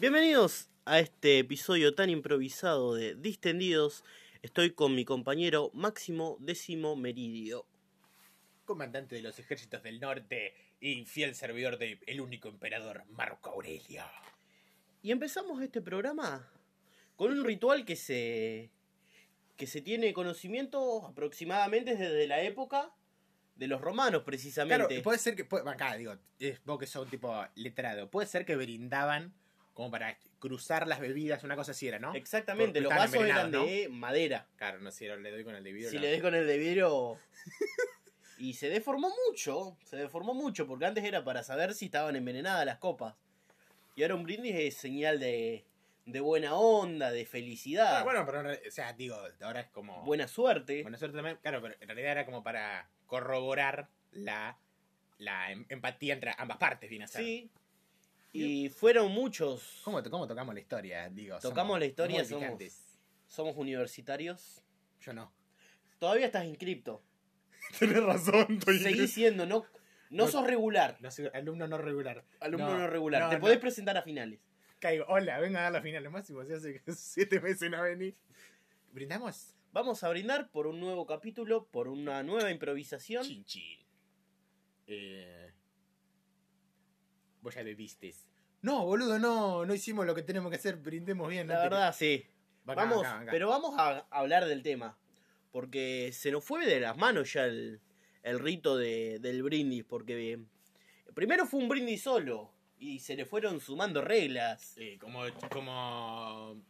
Bienvenidos a este episodio tan improvisado de Distendidos. Estoy con mi compañero Máximo Décimo Meridio. comandante de los ejércitos del norte y fiel servidor del el único emperador Marco Aurelio. Y empezamos este programa con un ritual que se que se tiene conocimiento aproximadamente desde la época de los romanos precisamente. Claro, puede ser que, puede- acá digo, vos que sos un tipo letrado, puede ser que brindaban como para cruzar las bebidas, una cosa así era, ¿no? Exactamente, los vasos eran envenenados, de madera. Claro, no sé, le doy con el de vidrio. Si no. le des con el de vidrio. y se deformó mucho. Se deformó mucho. Porque antes era para saber si estaban envenenadas las copas. Y ahora un brindis es señal de, de buena onda, de felicidad. Ah, bueno, pero, o sea, digo, ahora es como... buena suerte. Buena suerte también, claro, pero en realidad era como para corroborar la, la em- empatía entre ambas partes, viene a ser. sí. Y fueron muchos. ¿Cómo, cómo tocamos la historia? Digo, Tocamos somos la historia, somos-. Somos universitarios. Yo no. Todavía estás inscripto. Tenés razón, Seguís siendo, no, no No- sos regular. No soy alumno no regular. Alumno no, regular. Te podés presentar a finales. Caigo, hola, venga a dar la final. Máximo, si hace siete meses no vení. ¿Brindamos? Vamos a brindar por un nuevo capítulo, por una nueva improvisación. Chin chin. Eh... Vos ya bebiste. No, boludo, no, no hicimos lo que tenemos que hacer, brindemos bien. La verdad, sí. Acá, Vamos, acá, acá. pero vamos a hablar del tema. Porque se nos fue de las manos ya el, el rito de, del brindis. Porque primero fue un brindis solo. Y se le fueron sumando reglas. Eh, como, como...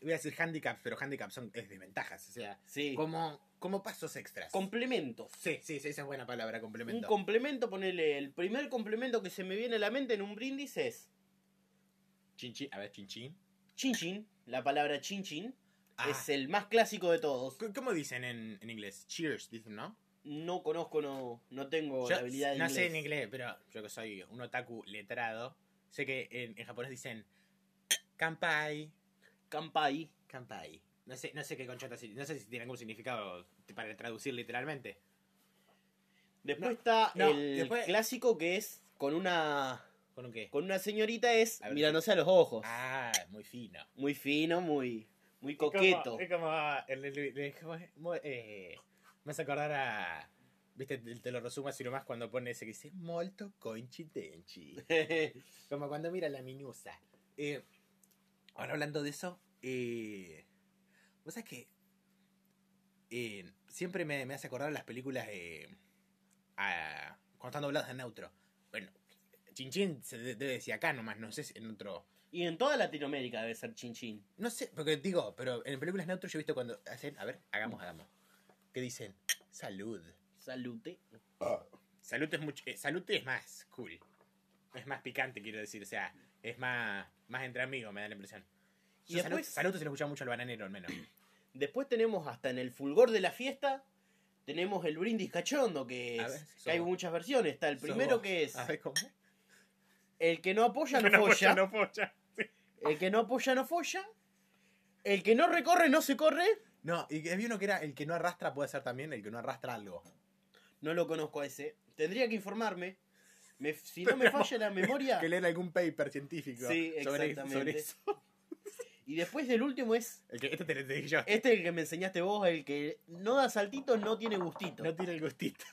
Voy a decir handicaps, pero handicaps son es desventajas, o sea, Sí. como, como pasos extras. Complementos. sí, sí, sí, esa es buena palabra, Un complemento. complemento, ponele. El primer complemento que se me viene a la mente en un brindis es Chin chin, a ver, chin chin. chin chin. La palabra chin chin Ah. es el más clásico de todos. ¿Cómo dicen en, en inglés? Cheers, dicen, ¿no? No conozco, no, no tengo Yo la habilidad de no inglés. sé en inglés, pero yo que soy un otaku letrado, sé que en, en japonés dicen kampai, Kampai. kampai. No sé, no sé qué conchota, no sé si tiene algún significado para traducir literalmente. Después No, está no, el después- clásico que es con una ¿Con un qué? con una señorita es A mirándose a los ojos. Ah, muy fino. Muy fino, muy muy coqueto. Es como, el, el- el- ¿cómo es? Mo- eh, me hace acordar a... Viste, te, te lo resumo así nomás cuando pone ese que dice molto coincidenci. Como cuando mira la minusa. Eh, ahora hablando de eso, eh, vos sabés que eh, siempre me, me hace acordar las películas de. a- cuando están dobladas en neutro. Bueno, Chin Chin se de- debe decir acá nomás, no sé si en otro. y en toda Latinoamérica debe ser chin chin. No sé, porque digo, pero en películas neutro yo he visto cuando hacen. A ver, hagamos, hagamos. Que dicen, salud. Salute. Salud es, mucho, eh, salud es más cool. Es más picante, quiero decir. O sea, es más, más entre amigos, me da la impresión. Y después- salud se le escucha mucho al bananero, al menos. Después tenemos hasta en el fulgor de la fiesta tenemos el brindis cachondo que, es- ver, que hay muchas versiones. Está el primero que es A ver cómo. el que no apoya no, No folla. folla, no folla. El que no apoya no folla. El que no recorre no se corre. No, y había uno que era el que no arrastra, puede ser también el que no arrastra algo. No lo conozco a ese. Tendría que informarme. Me- si no me falla la memoria. Que leer algún paper científico Sí, sobre, exactamente. sobre eso. Y después del último es. El que, este te lo dije yo. Este el que me enseñaste vos, el que no da saltitos, no tiene gustito. No tiene el gustito.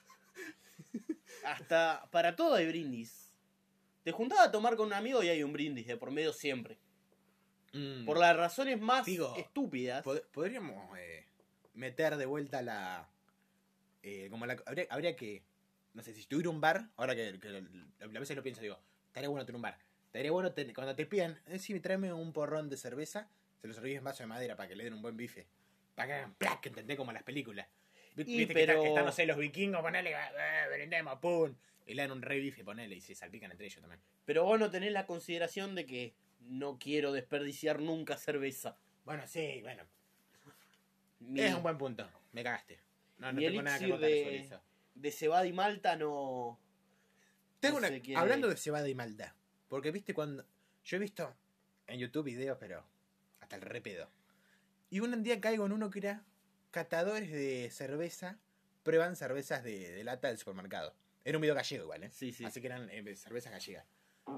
Hasta para todo hay brindis. Te juntaba a tomar con un amigo y hay un brindis de por medio siempre. Mm. Por las razones más Digo, estúpidas. Pod- Podríamos eh, meter de vuelta la. eh, como la. Habría, habría que. No sé, si tuviera un bar, ahora que, que a veces lo pienso, digo, estaría bueno tener un bar. Estaría bueno cuando te pidan, eh, sí, tráeme un porrón de cerveza, se lo servís en vaso de madera para que le den un buen bife. Para que hagan plac, ¿entendés? Como las películas. Y, Viste que pero- están, están, no sé, los vikingos, ponele, eh, brindemos, pum. Y le dan un re bife, ponele, y se salpican entre ellos también. Pero vos no tenés la consideración de que no quiero desperdiciar nunca cerveza. Bueno, sí, bueno. Mi, Es un buen punto. Me cagaste. No, no mi tengo nada que contar de- sobre eso. de cebada y malta no. Tengo no una, hablando de cebada y malta, porque viste cuando yo he visto en YouTube videos, pero hasta el repedo. Y un día caigo en uno que era catadores de cerveza prueban cervezas de, de lata del supermercado. Era un video gallego igual, ¿eh? Sí, sí. Así que eran eh, cervezas gallegas.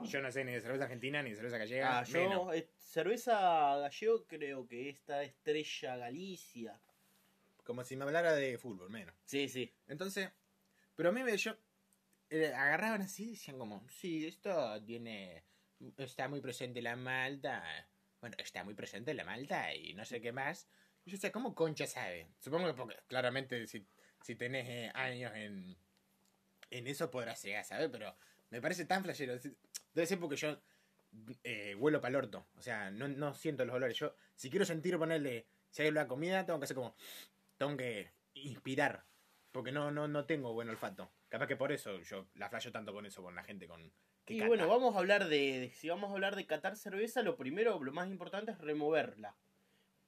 Yo no sé ni de cerveza argentina ni de cerveza gallega. Ah, yo, menos. eh, cerveza gallego creo que esta Estrella Galicia. Como si me hablara de fútbol, menos. Sí, sí. Entonces, pero a mí me yo agarraban así y decían como, sí, esto tiene, está muy presente la malta, bueno, está muy presente la malta y no sé qué más. Y yo decía, ¿cómo concha sabe? Supongo que porque, claramente si, si tenés eh, años en, en eso podrás llegar a saber, pero me parece tan flashero. Debe ser porque yo eh, huelo para el orto, o sea, no, no siento los olores. Yo, si quiero sentir ponerle, si hay la comida, tengo que hacer como, tengo que inspirar. Porque no, no, no tengo buen olfato. Capaz que por eso yo la flasho tanto con eso, con la gente con que y cata. bueno, vamos a hablar de, Si vamos a hablar de catar cerveza, lo primero, lo más importante es removerla.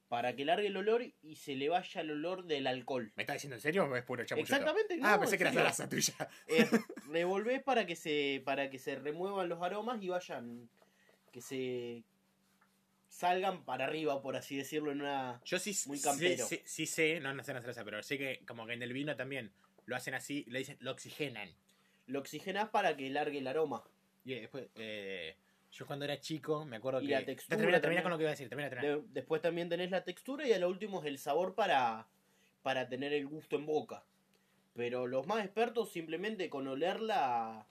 Para que largue el olor y se le vaya el olor del alcohol. ¿Me estás diciendo en serio o es puro chamuyo? Exactamente, no, ah, pensé en que era serio. salaza tuya. Eh, revolvés para que se para que se remuevan los aromas y vayan que se salgan para arriba por así decirlo en una Yo sí, Muy sí- campero. sí, sí sé, no, no sé la cerveza, pero sé que como que en el vino también lo hacen así, le dicen, lo oxigenan. lo oxigenás para que largue el aroma Y después, eh, yo cuando era chico, me acuerdo Y que... la textura Termina, termina también. con lo que iba a decir, termina, termina. De- después también tenés la textura y a lo último es el sabor para para tener el gusto en boca pero los más expertos simplemente con olerla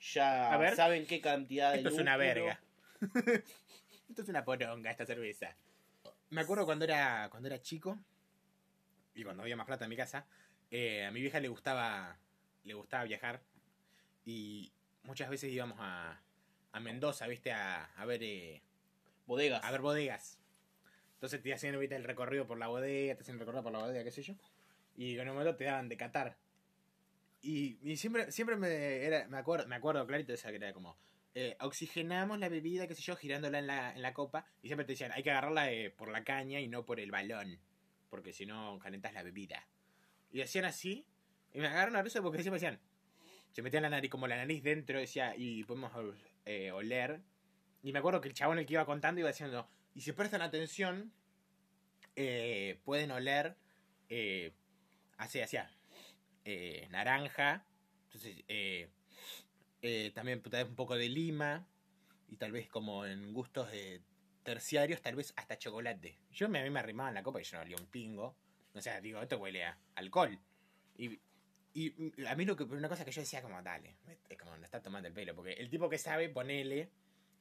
ya ver. saben qué cantidad de Esto es una verga. Esto es una poronga, esta cerveza. Me acuerdo cuando era, cuando era chico y cuando había más plata en mi casa, eh, a mi vieja le gustaba, le gustaba viajar y muchas veces íbamos a, a Mendoza, viste, a, a ver eh, bodegas a ver bodegas. Entonces te hacían ¿viste, el recorrido por la bodega, te hacían el recorrido por la bodega, qué sé yo. Y en un momento te daban de catar. Y, y siempre, siempre me, era, me, acuerdo, me acuerdo clarito de esa que era como, eh, oxigenamos la bebida, qué sé yo, girándola en la, en la copa. Y siempre te decían, hay que agarrarla eh, por la caña y no por el balón. Porque si no, calentas la bebida. Y hacían así. Y me agarraron a risa porque siempre decían, se metían la nariz, como la nariz dentro, decía, y podemos eh, oler. Y me acuerdo que el chabón el que iba contando iba diciendo, y si prestan atención, eh, pueden oler eh, así, hacia eh, naranja, entonces también tal vez un poco de lima, y tal vez como en gustos eh, terciarios, tal vez hasta chocolate. Yo a mí me arrimaba en la copa y yo no olía un pingo. O sea, digo, esto huele a alcohol. Y, y a mí lo que, una cosa que yo decía como, dale, es como, me está tomando el pelo, porque el tipo que sabe, ponele,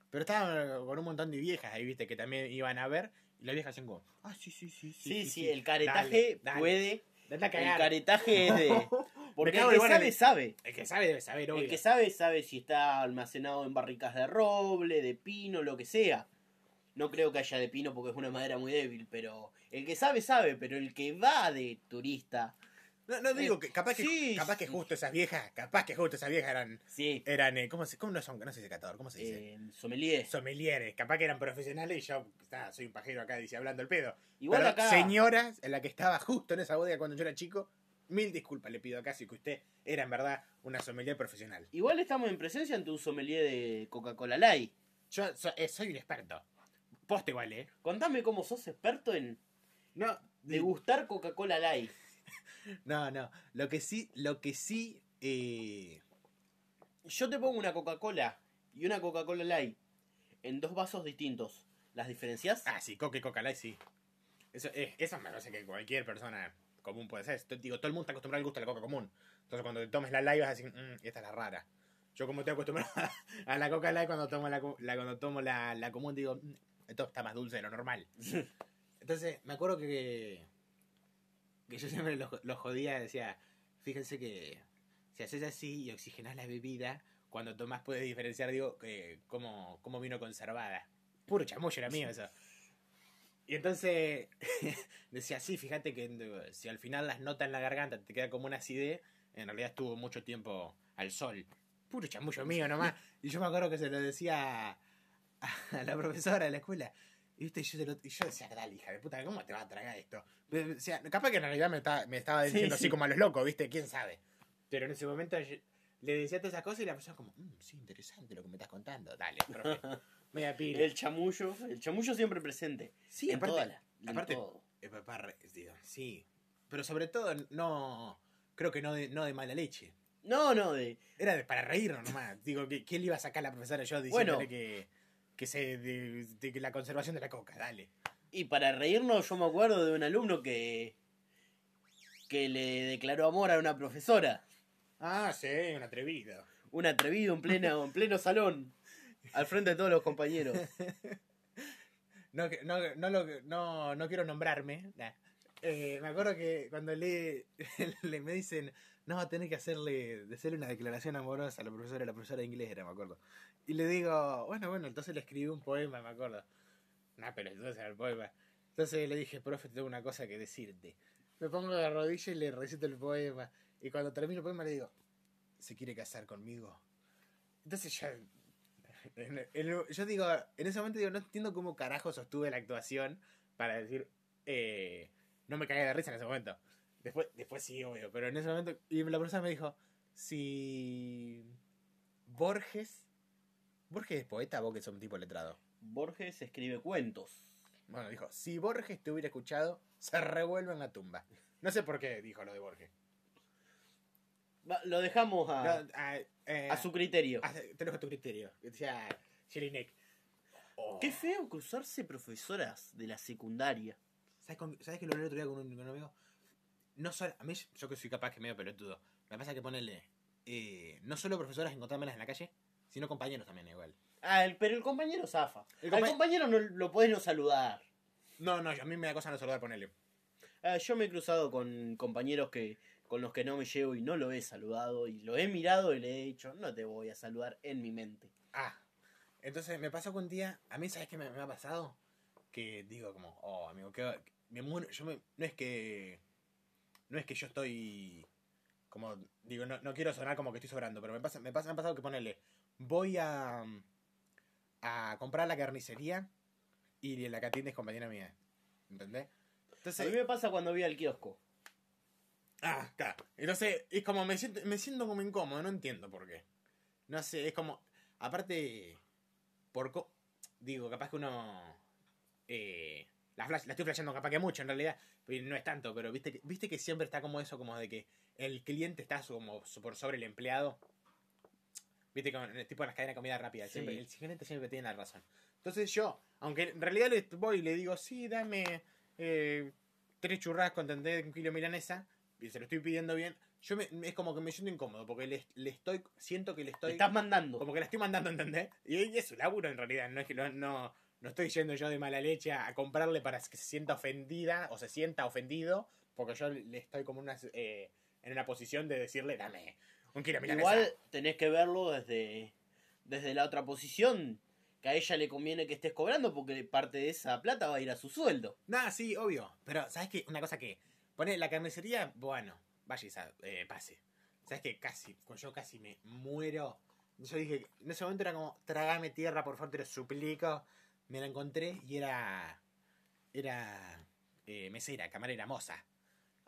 pero estaba con un montón de viejas ahí, viste, que también iban a ver. Y las viejas hacían como, ah, sí, sí, sí, sí, sí, el caretaje Dale, dale. puede el caretaje es de porque el que sabe sabe El que sabe debe saber, obvio. El que sabe, sabe si está almacenado en barricas de roble, de pino, lo que sea. No creo que haya de pino porque es una madera muy débil, pero el que sabe, sabe, pero el que va de turista, No, no digo que capaz que Sí, capaz que justo esas viejas, capaz que justo esas viejas eran sí, eran eh, ¿cómo se cómo no son? No sé si catador, ¿cómo se dice? eh, sommelier. Sommeliers, capaz que eran profesionales y yo ah, soy un pajero acá dice hablando el pedo. Igual Pero acá, señoras en la que estaba justo en esa bodega cuando yo era chico, mil disculpas le pido acá si que usted era en verdad una sommelier profesional. igual estamos en presencia ante un sommelier de Coca-Cola Light. Yo eh, soy un experto. Poste igual, ¿eh? Contame cómo sos experto en No, degustar Coca-Cola Light. no, no. Lo que sí, lo que sí, eh, Yo te pongo una Coca-Cola y una Coca-Cola Light en dos vasos distintos. ¿Las diferencias? Ah, sí, Coca y Coca-Light, sí. Eso, eh, eso me parece que cualquier persona común puede hacer. Esto- Digo, todo el mundo está acostumbrado al gusto de la Coca común. Entonces, cuando te tomes la live vas a decir, "Mm, esta es la rara. Yo, como estoy acostumbrado a la Coca Light, cuando tomo la, co- la- cuando tomo la, la común, digo, "Mm, esto está más dulce de lo normal. Entonces, me acuerdo que, que yo siempre los, los jodía, decía, fíjense que si haces así y oxigenás la bebida, cuando tomás puedes diferenciar, digo, que cómo, cómo vino conservada. Puro chamullo era mío eso. Y entonces decía, sí, fíjate que si al final las notas en la garganta te queda como una acidez, en realidad estuvo mucho tiempo al sol. Puro chamullo mío nomás. Y yo me acuerdo que se lo decía a, la profesora de la escuela. Y, yo, lo- y yo decía, dale, hija de puta, ¿cómo te va a tragar esto? Me decía, capaz que en realidad me, estaba- me estaba Sí, diciendo así sí. como a los locos, ¿viste? ¿Quién sabe? Pero en ese momento yo- le decía todas esas cosas y la persona como, "Mm, sí, interesante lo que me estás contando. Dale, profe. Media pila. El chamullo, el chamullo siempre presente. Sí, en aparte- toda la- en aparte- todo. Eh, papá, digo, sí. Pero sobre todo, no. Creo que no de, no de mala leche. No, no, de. Era de- para reírnos nomás. Digo, ¿qué, qué le iba a sacar la profesora yo diciéndole Bueno. que, que se de, de la conservación de la coca? Dale. Y para reírnos, yo me acuerdo de un alumno que. que le declaró amor a una profesora. Ah, sí, un atrevido. Un atrevido en, plena, en pleno salón. Al frente de todos los compañeros. No, no, no, lo- no, no quiero nombrarme. nah. Eh, me acuerdo que cuando le, le me dicen, no, tenés que hacerle, hacerle una declaración amorosa a la profesora, la profesora de inglés era, me acuerdo. Y le digo, bueno, bueno, entonces le escribí un poema, me acuerdo. Nah, pero entonces era el poema. Entonces le dije, profe, tengo una cosa que decirte. Me pongo de rodillas y le recito el poema. Y cuando termino el poema le digo, ¿se quiere casar conmigo? Entonces ya yo digo, en ese momento digo, no entiendo cómo carajo sostuve la actuación para decir, eh, no me cagué de risa en ese momento. Después, después sí, obvio, pero en ese momento, y la profesora me dijo, si Borges, Borges es poeta, vos que sos un tipo letrado. Borges escribe cuentos. Bueno, dijo, si Borges te hubiera escuchado, se revuelve en la tumba. No sé por qué dijo lo de Borges. Va, Lo dejamos a, No, eh, a su criterio. a- te lo dejo a tu criterio. Decía Jelinek. Oh. Qué feo cruzarse profesoras de la secundaria. ¿Sabes, con- ¿Sabes que lo leí el otro día con un, con un amigo? No solo, a mí, yo que soy capaz que medio pelotudo. Me pasa que ponerle. eh, no solo profesoras encontrármelas en la calle, sino compañeros también igual. Ah, el- pero el compañero zafa. El Al compa- compañero no lo podés no saludar. No, no, a mí me da cosa no saludar ponerle. Ah, yo me he cruzado con compañeros que con los que no me llevo y no lo he saludado y lo he mirado y le he dicho, no te voy a saludar en mi mente. Ah, entonces me pasó que un día, a mí, ¿sabes qué me, me ha pasado? Que digo como, oh, amigo, que me muero, yo me, no es que, no es que yo estoy, como, digo, no, no quiero sonar como que estoy sobrando, pero me pasa, me pasa, me ha pasado que ponerle, voy a, a comprar la carnicería y la que atiende es compañera mía, ¿entendés? A Entonces, mí me pasa cuando voy al kiosco. Ah, claro. Entonces, es como me siento, me siento como incómodo, no entiendo por qué. No sé, es como. Aparte, por co- digo, capaz que uno. Eh, la, flash- la estoy flasheando capaz que mucho en realidad, pero no es tanto, pero viste que, viste que siempre está como eso, como de que el cliente está como por sobre el empleado. Viste, como en tipo en las cadenas de comida rápida, siempre, Sí. el cliente siempre tiene la razón. Entonces yo, aunque en realidad le voy y le digo, sí, dame eh, tres churrascos, ¿entendés? Un kilo de milanesa, y se lo estoy pidiendo bien, yo me, es como que me siento incómodo, porque le, le estoy, siento que le estoy, estás mandando. como que la estoy mandando, ¿entendés? Y, y es su laburo en realidad, no es que no, no, no estoy yendo yo de mala leche a, a comprarle para que se sienta ofendida o se sienta ofendido, porque yo le estoy como una, eh, en una posición de decirle, dame un kilo de milanesa. Igual tenés que verlo desde, desde la otra posición. Que a ella le conviene que estés cobrando porque parte de esa plata va a ir a su sueldo. Nada, sí, obvio. Pero, ¿sabes qué? Una cosa que. Pone la carnicería, bueno, vaya y sa- eh, pase. ¿Sabes qué? Casi, yo casi me muero. Yo dije, en ese momento era como, trágame tierra, por favor, te lo suplico. Me la encontré y era. Era. eh, mesera, camarera, moza.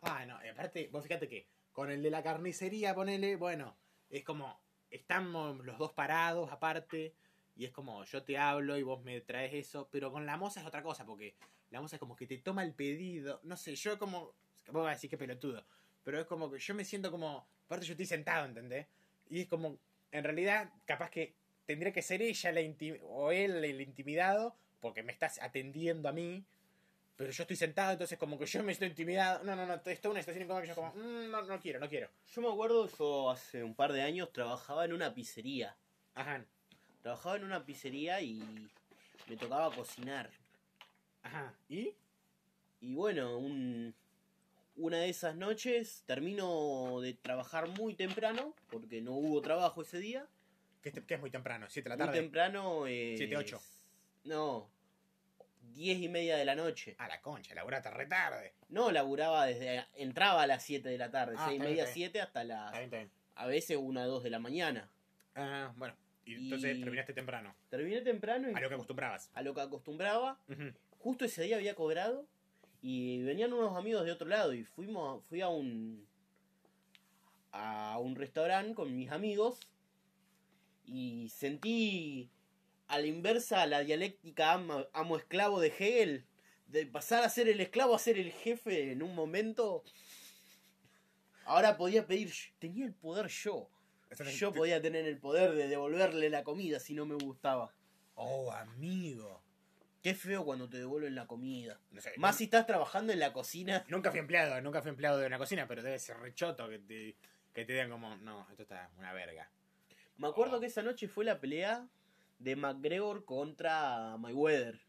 Ah, no, y aparte, vos fíjate que con el de la carnicería, ponele, bueno, es como. Estamos los dos parados aparte. Y es como, yo te hablo y vos me traes eso. Pero con la moza es otra cosa, porque la moza es como que te toma el pedido. No sé, yo como. Vos vas a decir que pelotudo. Pero es como que yo me siento como. Aparte, yo estoy sentado, ¿entendés? Y es como. En realidad, capaz que tendría que ser ella la o él el intimidado, porque me estás atendiendo a mí. Pero yo estoy sentado, entonces como que yo me estoy intimidado. No, no, no, esto es una situación incómoda que yo como. "Mm, no, no quiero, no quiero. Yo me acuerdo, yo hace un par de años trabajaba en una pizzería. Ajá, Trabajaba en una pizzería y me tocaba cocinar. ajá. ¿Y? Y bueno, un- una de esas noches termino de trabajar muy temprano, porque no hubo trabajo ese día. Que, es- que es muy temprano, 7 de la Muy tarde. temprano. Eh, Siete, ocho. No, diez y media de la noche. A la concha, laburaste re tarde. No, laburaba desde. Entraba a las 7 de la tarde, Ah, seis y está bien, media, está bien. 7 hasta las. Está bien, está bien. A veces una, dos de la mañana. Ah, bueno, y entonces Y- terminaste temprano. Terminé temprano y A lo que acostumbrabas. a lo que acostumbraba. Justo ese día había cobrado y venían unos amigos de otro lado y fuimos fui a un a un restaurante con mis amigos y sentí a la inversa la dialéctica amo, amo esclavo de Hegel de pasar a ser el esclavo a ser el jefe en un momento Ahora podía pedir, tenía el poder yo. Yo podía tener el poder de devolverle la comida si no me gustaba. Oh, amigo. Qué feo cuando te devuelven la comida. No sé, Más si estás trabajando en la cocina. Nunca fui empleado, nunca fui empleado de una cocina, pero debe ser rechoto que te, que te digan como, no, esto está una verga. Me acuerdo Oh. que esa noche fue la pelea de McGregor contra Mayweather.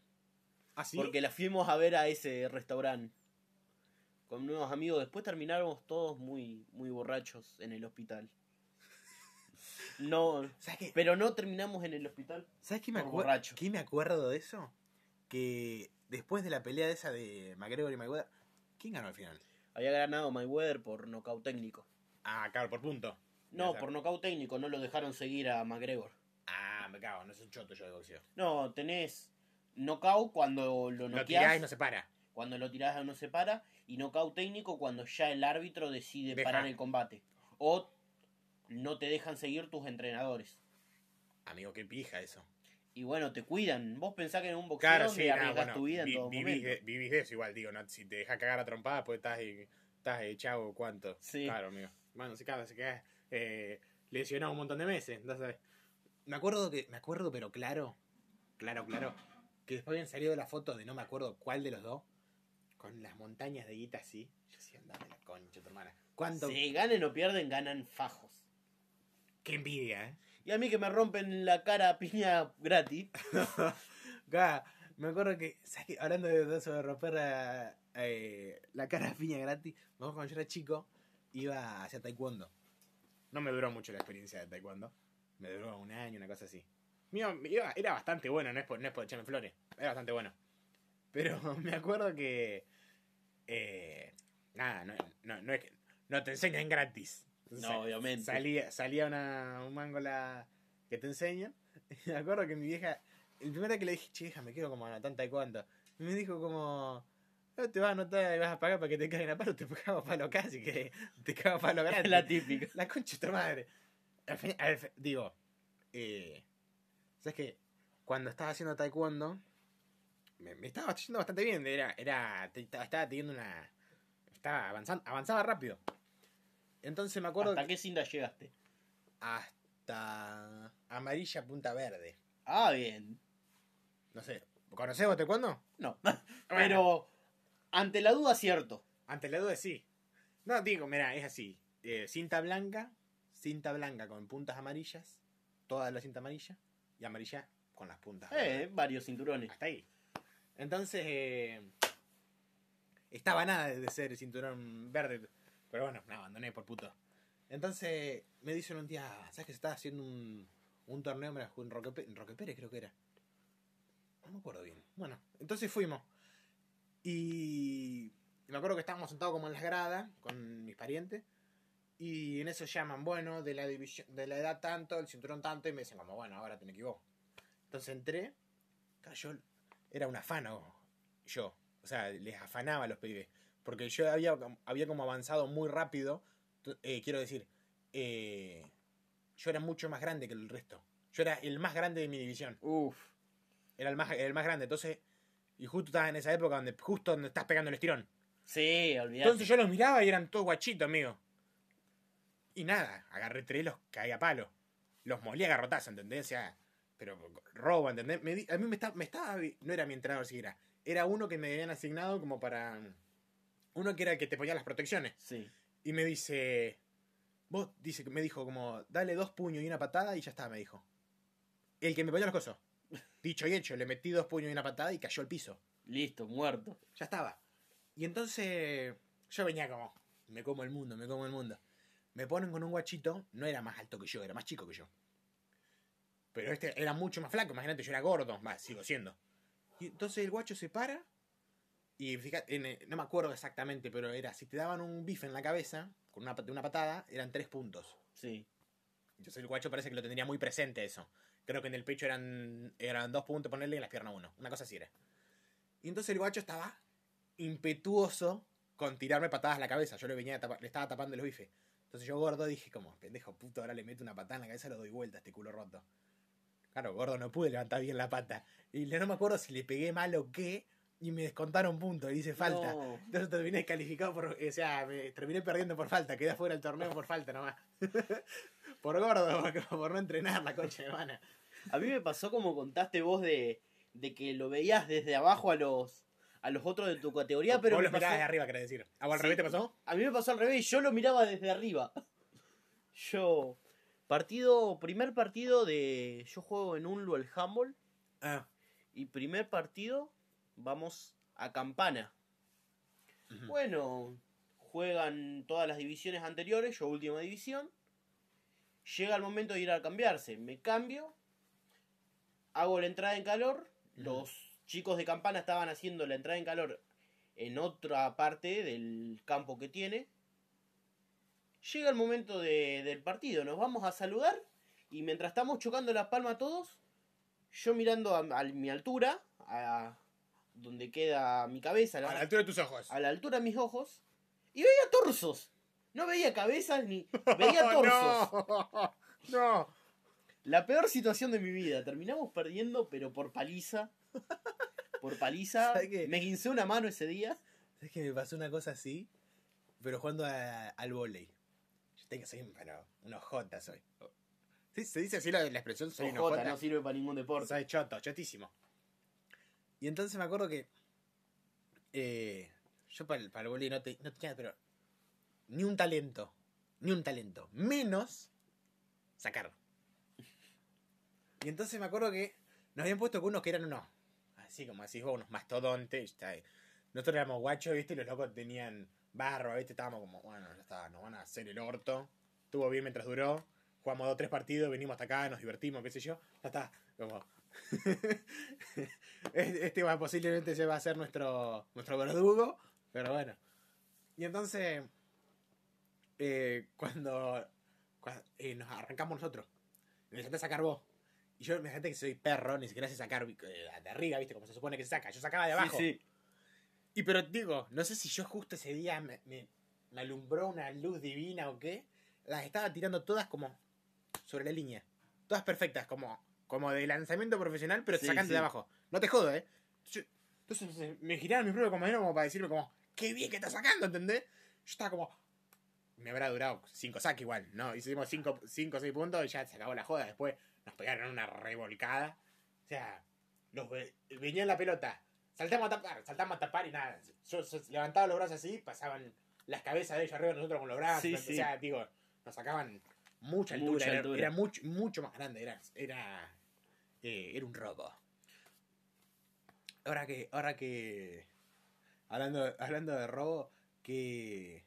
¿Ah, sí? Porque la fuimos a ver a ese restaurante. Con nuevos amigos. Después terminamos todos muy, muy borrachos en el hospital. No, ¿Sabes qué? pero no terminamos en el hospital. ¿Sabes qué me, borracho. qué me acuerdo de eso? Que después de la pelea esa de McGregor y Mayweather, ¿quién ganó al final? Había ganado Mayweather por nocaut técnico. Ah, claro, por punto. No, por nocaut técnico, no lo dejaron seguir a McGregor. Ah, me cago, no es un choto yo de boxeo. No, tenés nocaut cuando lo Lo noqueás, tirás y no se para. cuando lo tirás no se para, y nocaut técnico cuando ya el árbitro decide Deja. parar el combate. O no te dejan seguir tus entrenadores. Amigo, qué pija eso. Y bueno, te cuidan. Vos pensás que en un boxeo Claro, sí, no, bueno, tu vida en todo vivís, momento. de, vivís de eso igual, digo, no, si te deja cagar a trompada, pues estás, eh, estás echado, ¿cuánto? Sí. Claro, amigo. Bueno, si cada se queda eh, lesionado un montón de meses, entonces... Me acuerdo que, me acuerdo, pero claro, claro, claro, que después habían salido las fotos de no me acuerdo cuál de los dos, con las montañas de guita así. Yo decía, andame la concha, tu hermana. ¿Cuánto? Si ganen o pierden, ganan fajos. Qué envidia, ¿eh? Y a mí que me rompen la cara a piña gratis. Me acuerdo que, ¿sabes qué? Hablando de eso de romper eh, eh, la cara a piña gratis, me acuerdo cuando yo era chico, iba hacia taekwondo. No me duró mucho la experiencia de taekwondo. Me duró un año, una cosa así. Mío, era bastante bueno, no es, por, no es por echarme flores. Era bastante bueno. Pero me acuerdo que... eh, nada, no, no, no es que... No te enseñan gratis. No, obviamente. Salía, salía una, un mango la, que te enseñan. Y me acuerdo que mi vieja... El primer día que le dije, che, hija, me quiero como anotar en taekwondo. Y me dijo como... No te vas a anotar y vas a pagar para que te caigan a palo. Te cago a palo casi que te cago a palo gratis. la típica. La concha de tu madre. Al fin- al fin- digo, eh, ¿sabes qué? Cuando estaba haciendo taekwondo, me, me estaba yendo bastante bien. Era, era, estaba, estaba teniendo una. Estaba avanzando, avanzaba rápido. Entonces me acuerdo. ¿Hasta que- qué cinta llegaste? hasta amarilla punta verde. Ah, bien. No sé. ¿Conocés vos taekwondo? No. Bueno, Pero ante la duda, cierto. ante la duda sí. No, digo, mira, es así. Eh, cinta blanca, cinta blanca con puntas amarillas, toda la cinta amarilla, y amarilla con las puntas. Eh, varios cinturones. Hasta ahí. Entonces, eh, estaba nada de ser cinturón verde. Pero bueno, me abandoné por puto. Entonces, me dicen un día, ¿sabes que se estaba haciendo un, un torneo en Roque, en Roque Pérez, creo que era? No me acuerdo bien. Bueno, entonces fuimos. Y me acuerdo que estábamos sentados como en las gradas con mis parientes. Y en eso llaman, bueno, de la división, de la edad tanto, el cinturón tanto, y me dicen como, bueno, ahora tenés que vos. Entonces entré, yo era un afano, yo. O sea, les afanaba a los pibes. Porque yo había, había como avanzado muy rápido. Eh, quiero decir, eh, yo era mucho más grande que el resto. Yo era el más grande de mi división. Uf. Era el más, el más grande. Entonces, y justo estaba en esa época donde justo donde estás pegando el estirón. Sí, olvidate. Entonces yo los miraba y eran todos guachitos, amigo. Y nada, agarré tres, los caí a palo. Los molí a garrotazo, ¿entendés? O sea, pero robo, ¿entendés? Me di- a mí me estaba, me estaba. No era mi entrenador siquiera. Era uno que me habían asignado como para. Uno que era el que te ponía las protecciones. Sí. Y me dice. Vos, dice, me dijo como, dale dos puños y una patada y ya está, me dijo. El que me ponía los cosos. Dicho y hecho, le metí dos puños y una patada y cayó al piso. Listo, muerto. Ya estaba. Y entonces yo venía como, me como el mundo, me como el mundo. Me ponen con un guachito, no era más alto que yo, era más chico que yo. Pero este era mucho más flaco, imagínate, yo era gordo, más, sigo siendo. Y entonces el guacho se para y fíjate, en, eh, no me acuerdo exactamente, pero era, si te daban un bife en la cabeza, con una, de una patada, eran tres puntos. Sí. Entonces el guacho parece que lo tendría muy presente eso. Creo que en el pecho eran, eran dos puntos ponerle y en las piernas uno. Una cosa así era. Y entonces el guacho estaba impetuoso con tirarme patadas a la cabeza. Yo le venía le estaba tapando los bifes. Entonces yo gordo dije como, pendejo puto, ahora le meto una patada en la cabeza lo doy vuelta a este culo roto. Claro, gordo no pude levantar bien la pata. Y no me acuerdo si le pegué mal o qué, y me descontaron puntos, hice falta. No. Entonces terminé descalificado por. O sea, me terminé perdiendo por falta, quedé fuera del torneo por falta nomás. por gordo, por, por no entrenar la concha de hermana. A mí me pasó como contaste vos de, de que lo veías desde abajo a los a los otros de tu categoría, pero Vos los mirabas pasó- de arriba, querés decir. ¿A vos al Sí. revés te pasó? a mí me pasó al revés, yo lo miraba desde arriba. Yo partido, primer partido de yo juego en Unlo el Humboldt Ah. y primer partido vamos a Campana. Bueno, juegan todas las divisiones anteriores, yo última división. Llega el momento de ir a cambiarse. Me cambio, hago la entrada en calor. Ujú. Los chicos de Campana estaban haciendo la entrada en calor en otra parte del campo que tiene. Llega el momento de- del partido, nos vamos a saludar y mientras estamos chocando las palmas todos, yo mirando a, a mi altura, a donde queda mi cabeza, A la altura de tus ojos. a la altura de mis ojos y veía torsos. No veía cabezas ni veía torsos. no, no. La peor situación de mi vida. Terminamos perdiendo, pero por paliza. Por paliza. Me guincé una mano ese día. Es que me pasó una cosa así, pero jugando a- al volei. Yo tengo, soy un, bueno, un ojota soy. ¿Sí? ¿Se dice así la, la expresión? Soy un ojota. no sirve para ningún deporte. Soy choto, chotísimo. Y entonces me acuerdo que eh, yo para el, para el volei no, te- no tenía, pero ni un talento. Ni un talento. Menos sacar. Y entonces me acuerdo que nos habían puesto con unos que eran unos, así como decís vos, unos mastodontes. Nosotros éramos guachos, ¿viste? Y los locos tenían barro, ¿viste? Estábamos como, bueno, ya está, nos van a hacer el orto. Estuvo bien mientras duró. Jugamos dos tres partidos, venimos hasta acá, nos divertimos, qué sé yo. Ya está, como... este va, posiblemente se va a ser nuestro, nuestro verdugo, pero bueno. Y entonces, eh, cuando, cua- eh, nos arrancamos nosotros, me dejaste sacar vos. Y yo me dejaste que soy perro, ni siquiera sé sacar eh, de arriba, ¿viste? Como se supone que se saca. Yo sacaba de abajo. Sí, sí. Y pero digo, no sé si yo justo ese día me, me- me alumbró una luz divina o qué. Las estaba tirando todas como sobre la línea. Todas perfectas, como, como de lanzamiento profesional, pero Sí, sacando sí. de abajo. No te jodo, ¿eh? Yo- entonces eh, me giraron mis propios compañeros como para decirme como, qué bien que estás sacando, ¿entendés? Yo estaba como, me habrá durado cinco saques igual, ¿no? Hicimos cinco, cinco o seis puntos y ya se acabó la joda. Después nos pegaron una revolcada. O sea, los ve- venían la pelota, saltamos a tapar, saltamos a tapar y nada. Yo, yo levantaba los brazos así, pasaban las cabezas de ellos arriba de nosotros con los brazos. Sí, o sea, digo, nos sacaban mucha altura. Mucha era, altura. era mucho, mucho más grande. Era, era, eh, era un robo. Ahora que, ahora que, hablando, hablando de robo, que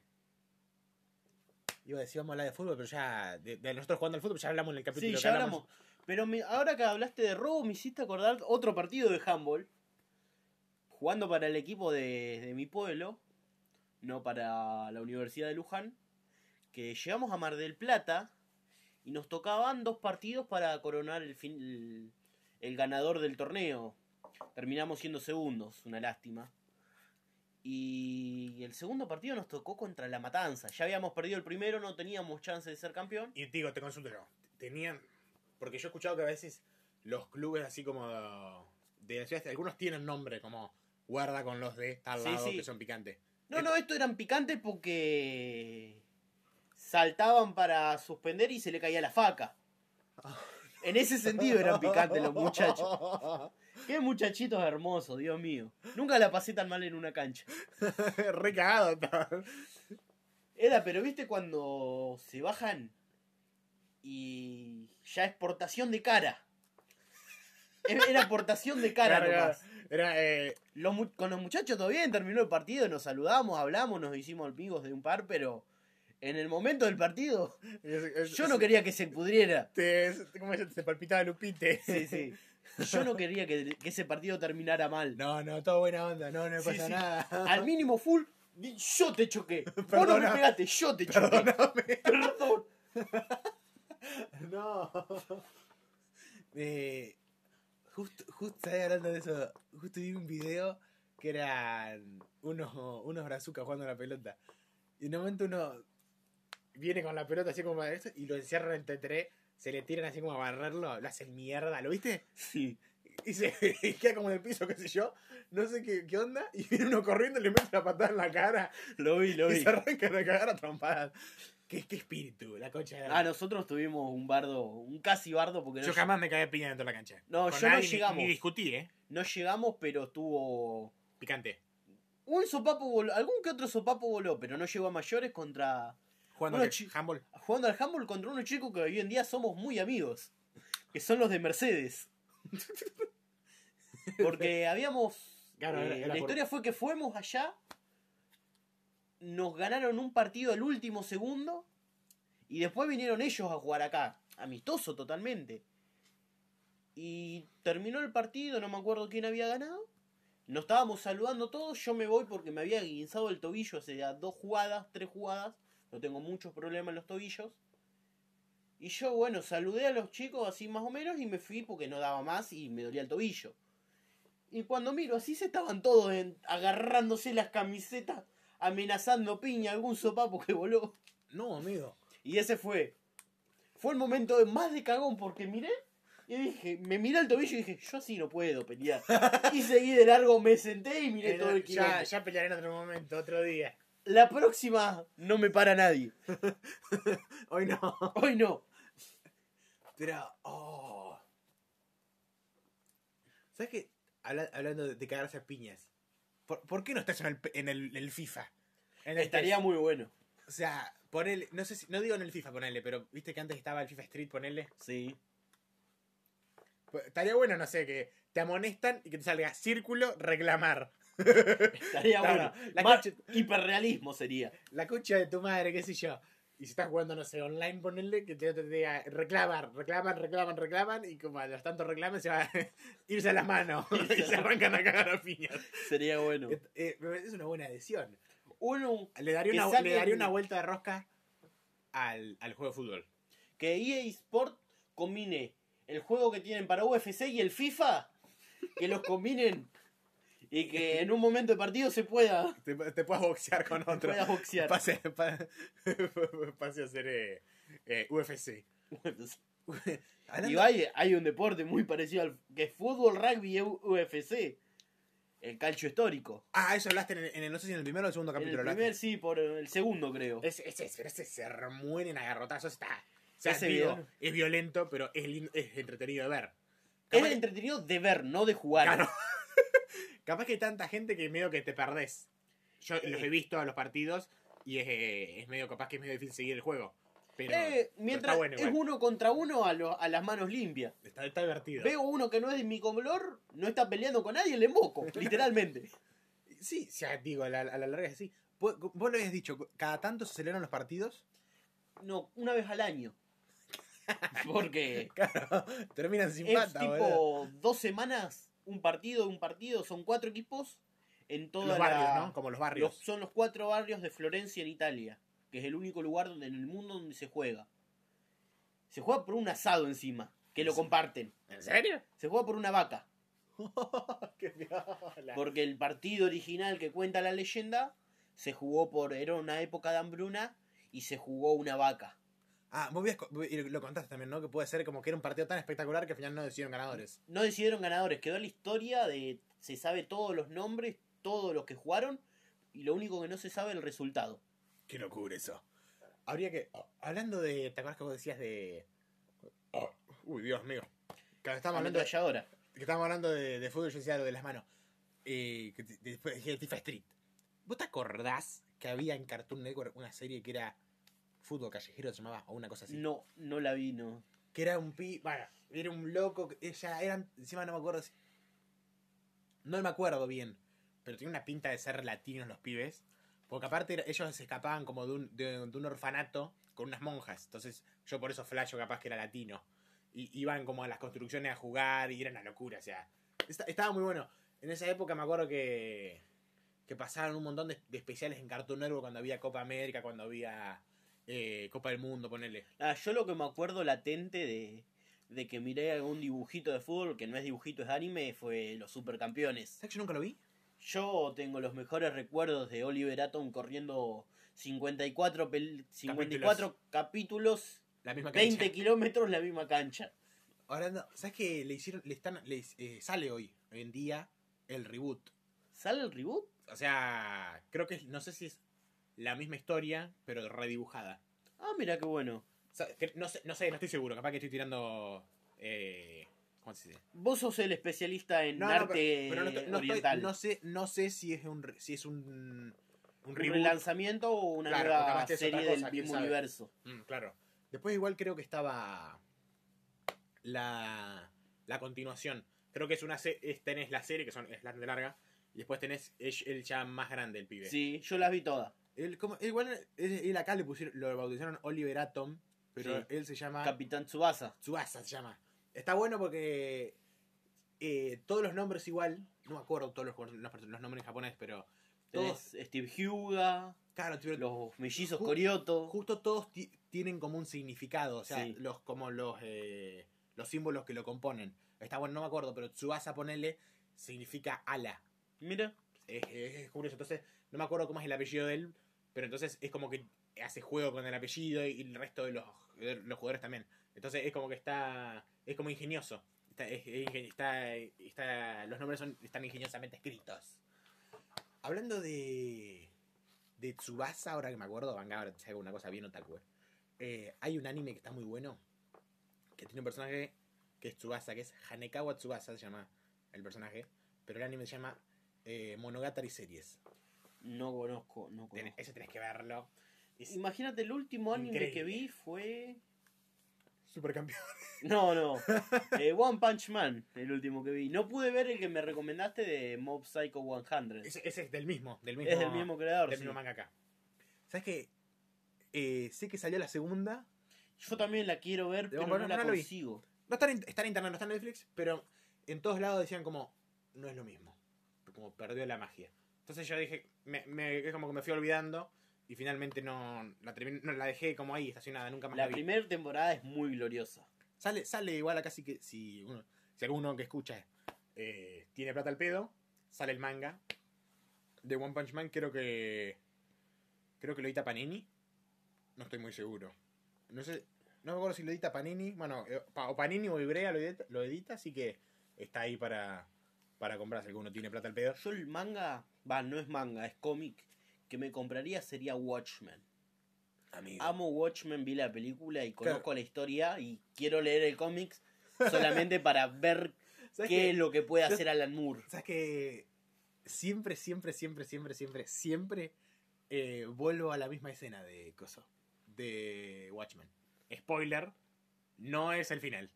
iba a decir vamos a hablar de fútbol, pero ya, de, de nosotros jugando al fútbol, ya hablamos en el capítulo. Sí, ya hablamos. Pero me- ahora que hablaste de robo, me hiciste acordar otro partido de handball. Jugando para el equipo de, de mi pueblo, no para la Universidad de Luján. Que llegamos a Mar del Plata y nos tocaban dos partidos para coronar el, fin, el, ganador del torneo. Terminamos siendo segundos, una lástima. Y el segundo partido nos tocó contra la Matanza. Ya habíamos perdido el primero, no teníamos chance de ser campeón. Y digo, te consulto yo. Tenían. Porque yo he escuchado que a veces los clubes así como de la ciudad, algunos tienen nombre como guarda con los de tal Sí, lado sí. que son picantes. No, no, estos eran picantes porque saltaban para suspender y se le caía la faca. En ese sentido eran picantes los muchachos. Qué muchachitos hermosos, Dios mío. Nunca la pasé tan mal en una cancha. Re cagado. Era, pero viste cuando se bajan y ya es portación de cara. Era portación de cara Claro, nomás. Era, eh, Los con los muchachos todo bien, terminó el partido, nos saludamos, hablamos, nos hicimos amigos de un par, pero en el momento del partido es- es- yo no quería que se pudriera. Te, ¿Cómo se te palpitaba Lupite? Sí, sí. Yo no quería que, que ese partido terminara mal. No, no, todo buena onda, no, no Sí, pasa sí. nada. Al mínimo full, yo te choqué. Vos no me Perdona. pegaste, yo te choqué. Perdóname. Perdón. No. Eh, justo, justo hablando de eso, justo vi un video que eran unos, unos brazucas jugando a la pelota. Y en un momento uno viene con la pelota así como para esto y lo encierran entre tres, se le tiran así como a barrerlo, lo hacen mierda, ¿lo viste? Sí. y se y queda como en el piso, qué sé yo. No sé qué, qué onda. Y viene uno corriendo y le mete la patada en la cara. Lo vi, lo Y vi. se arranca de cagar a trompadas. ¿Qué, qué espíritu, la concha de la- Ah, nosotros tuvimos un bardo, un casi bardo, porque no, Yo jamás me cagué a piña dentro de la cancha. No, Con yo no nadie llegamos. Ni, discutí, ¿eh? no llegamos, pero tuvo Picante. un sopapo voló, algún que otro sopapo voló, pero no llegó a mayores contra Jugando al handball. jugando al handball contra unos chicos que hoy en día somos muy amigos, que son los de Mercedes. Porque habíamos Claro, era- eh, era la por- historia fue que fuimos allá, nos ganaron un partido al último segundo y después vinieron ellos a jugar acá, amistoso totalmente. Y terminó el partido, no me acuerdo quién había ganado. Nos estábamos saludando todos, yo me voy porque me había guinzado el tobillo hace dos jugadas, tres jugadas. No tengo muchos problemas en los tobillos. Y yo, bueno, saludé a los chicos así más o menos y me fui porque no daba más y me dolía el tobillo. Y cuando miro así se estaban todos agarrándose las camisetas, amenazando piña, algún sopapo que voló. No, amigo. Y ese fue. Fue el momento de- más de cagón porque miré y dije, me miré el tobillo y dije, yo así no puedo pelear. y seguí de largo, me senté y miré todo el quilombo. ya, ya pelearé en otro momento, otro día. La próxima no me para nadie. Hoy no. Hoy no. Pero, oh. ¿Sabes qué? Habla- hablando de, de cagarse a piñas. ¿Por, por qué no estás en el, en el, FIFA? En el Estaría PES. muy bueno. O sea, ponele, no sé si, no digo en el FIFA ponele, pero viste que antes estaba el FIFA Street, ponele. Sí. Pues, Estaría bueno, no sé, que te amonestan y que te salga círculo, reclamar. Estaría bueno. la Más concha- hiperrealismo sería. La concha de tu madre, qué sé yo. Y si estás jugando, no sé, online, ponele que te, te diga reclaman, reclaman, reclaman, reclaman. Y como a los tantos reclamen, se va a irse a las manos. y se arrancan a cagar a piñas. Sería bueno. Eh, eh, parece una buena adición. Uno, Le daría, una, saquen- le daría una vuelta de rosca al, al juego de fútbol. que EA Sport combine el juego que tienen para UFC y el FIFA, que los combinen y que en un momento de partido se pueda, Te, te puedas boxear con otro. pueda boxear. Pase, pa- pase a ser eh, eh, UFC. y hay, hay un deporte muy parecido al que es fútbol, rugby y UFC. El calcio histórico. Ah, eso hablaste en el, en el- no sé si en el primero o el segundo En el capítulo. primer sí, por el segundo creo. Ese, ese, ese, ese se mueren a garrotazos. Está. O sea, Ese digo, video- es violento, pero es, lindo- es entretenido de ver. Es Capaz, entretenido de ver, no de jugar. Claro. Capaz que hay tanta gente que medio que te perdés. Yo los he visto a los partidos y es, eh, es medio capaz que es medio difícil seguir el juego. Pero, Eh, mientras bueno es uno contra uno a, lo- a las manos limpias. Está, está divertido. Veo uno que no es de mi color, no está peleando con nadie, le emboco, literalmente. Sí, sea, digo, a la, a la larga es así. Vos, vos lo habías dicho, cada tanto se celebran los partidos. No, una vez al año. Porque Claro, terminan sin es pata, boludo. tipo dos semanas, un partido, un partido, son cuatro equipos en toda Los la- barrios, ¿no? Como los barrios. los- son los cuatro barrios de Florencia en Italia, que es el único lugar donde, en el mundo donde se juega. Se juega por un asado encima, que lo comparten. ¿En serio? Se juega por una vaca. Porque el partido original que cuenta la leyenda se jugó por. Era una época de hambruna y se jugó una vaca. Ah, vos y lo contaste también, ¿no? Que puede ser como que era un partido tan espectacular que al final no decidieron ganadores. No decidieron ganadores, quedó la historia de. Se sabe todos los nombres, todos los que jugaron, y lo único que no se sabe es el resultado. Qué locura eso. Habría que. oh, hablando de. ¿Te acuerdas que vos decías de. oh, uy, Dios mío. Cuando estábamos hablando, de, ametralladora. que estábamos hablando de, de fútbol, yo decía lo de las manos. Eh, que después dije FIFA Street. ¿Vos te acordás que había en Cartoon Network una serie que era fútbol callejero, se llamaba? O una cosa así. No, no la vi, no. que era un pi, bueno, era un loco, ella eran, encima no me acuerdo si, no me acuerdo bien, pero tenía una pinta de ser latinos los pibes, porque aparte era- ellos se escapaban como de un, de, de un orfanato con unas monjas, entonces yo por eso flasho capaz que era latino, y iban como a las construcciones a jugar y era una locura, o sea, esta- estaba muy bueno, en esa época me acuerdo que, que pasaron un montón de, de especiales en Cartoon Network cuando había Copa América, cuando había eh, Copa del Mundo, ponele. Ah, yo lo que me acuerdo latente de, de que miré algún dibujito de fútbol, que no es dibujito, es anime, fue Los Supercampeones. ¿Sabes que yo nunca lo vi? Yo tengo los mejores recuerdos de Oliver Atom corriendo 54, pel- 54 capítulos, La misma 20 cancha. kilómetros la misma cancha. Ahora, no, ¿sabes que le hicieron, le están, le, eh, sale hoy, hoy en día, el reboot? ¿Sale el reboot? O sea, creo que, no sé si es la misma historia, pero redibujada. Ah, mira qué bueno. O sea, que no sé, no sé, no estoy seguro, capaz que estoy tirando, eh, ¿cómo se dice? Vos sos el especialista en No, no, arte pero, pero no, estoy- oriental. no sé, no sé si es un, si es un, un ¿Un relanzamiento o una Claro, nueva serie cosa, del mismo universo? Mm, claro. Después igual creo que estaba la, la continuación. Creo que es una es- tenés la serie, que son, es la larga, y después tenés el, el ya más grande, el pibe. Sí, yo las vi todas. Él, como, igual él, él acá le pusieron, lo bautizaron Oliver Atom, pero Sí. él se llama Capitán Tsubasa. Tsubasa se llama. Está bueno porque eh, todos los nombres igual, no me acuerdo todos los, los, los nombres en japonés, pero todos, Tenés Steve Hyuga, claro, los mellizos Ju- Corioto. justo todos ti- tienen como un significado, o sea, Sí. los como los eh, los símbolos que lo componen. Está bueno, no me acuerdo, pero Tsubasa ponele significa ala. Mira, Es, es- es curioso, entonces no me acuerdo cómo es el apellido de él, pero entonces es como que hace juego con el apellido y el resto de los, de los jugadores también. Entonces es como que está es como ingenioso. Está, está, los nombres están ingeniosamente escritos. Hablando de de Tsubasa, ahora que me acuerdo, venga, ahora te hago una cosa bien otaku. Eh, hay un anime que está muy bueno, que tiene un personaje que es Tsubasa, que es Hanekawa Tsubasa, se llama el personaje, pero el anime se llama eh, Monogatari Series. No conozco, no Tenés- conozco. ese tenés que verlo. Es Imagínate, el último anime Increíble. que vi fue... supercampeón. No, no. Eh, One Punch Man, el último que vi. No pude ver el que me recomendaste de Mob Psycho 100. Ese, ese es del mismo, del mismo. es del mismo creador. del sí. mismo mangaka. ¿Sabes qué? Eh, sé que salió la segunda. Yo también la quiero ver, pero no la no consigo. No está en, está en internet, no está en Netflix, pero en todos lados decían como, no es lo mismo. Como perdió la magia. Entonces yo dije, me, me- es como que me fui olvidando y finalmente no la, no, la dejé como ahí, estacionada, nunca más la, La vi. primera temporada es muy gloriosa. Sale, sale igual acá sí que si, uno, si alguno que escucha eh, tiene plata al pedo, sale el manga de One Punch Man, creo que creo que lo edita Panini. No estoy muy seguro. No sé, no me acuerdo si lo edita Panini, bueno, eh, o Panini o Ibrea lo edita, lo edita, así que está ahí para para comprarse, alguno tiene plata al pedo. Yo el manga, va, no es manga, es cómic, que me compraría sería Watchmen. Amigo. Amo Watchmen, vi la película y conozco Claro. la historia y quiero leer el cómics solamente para ver ¿Sabes qué es lo que puede Yo- hacer Alan Moore. ¿Sabes que Siempre, siempre, siempre, siempre, siempre, siempre eh, vuelvo a la misma escena de Coso. De Watchmen. Spoiler, no es el final.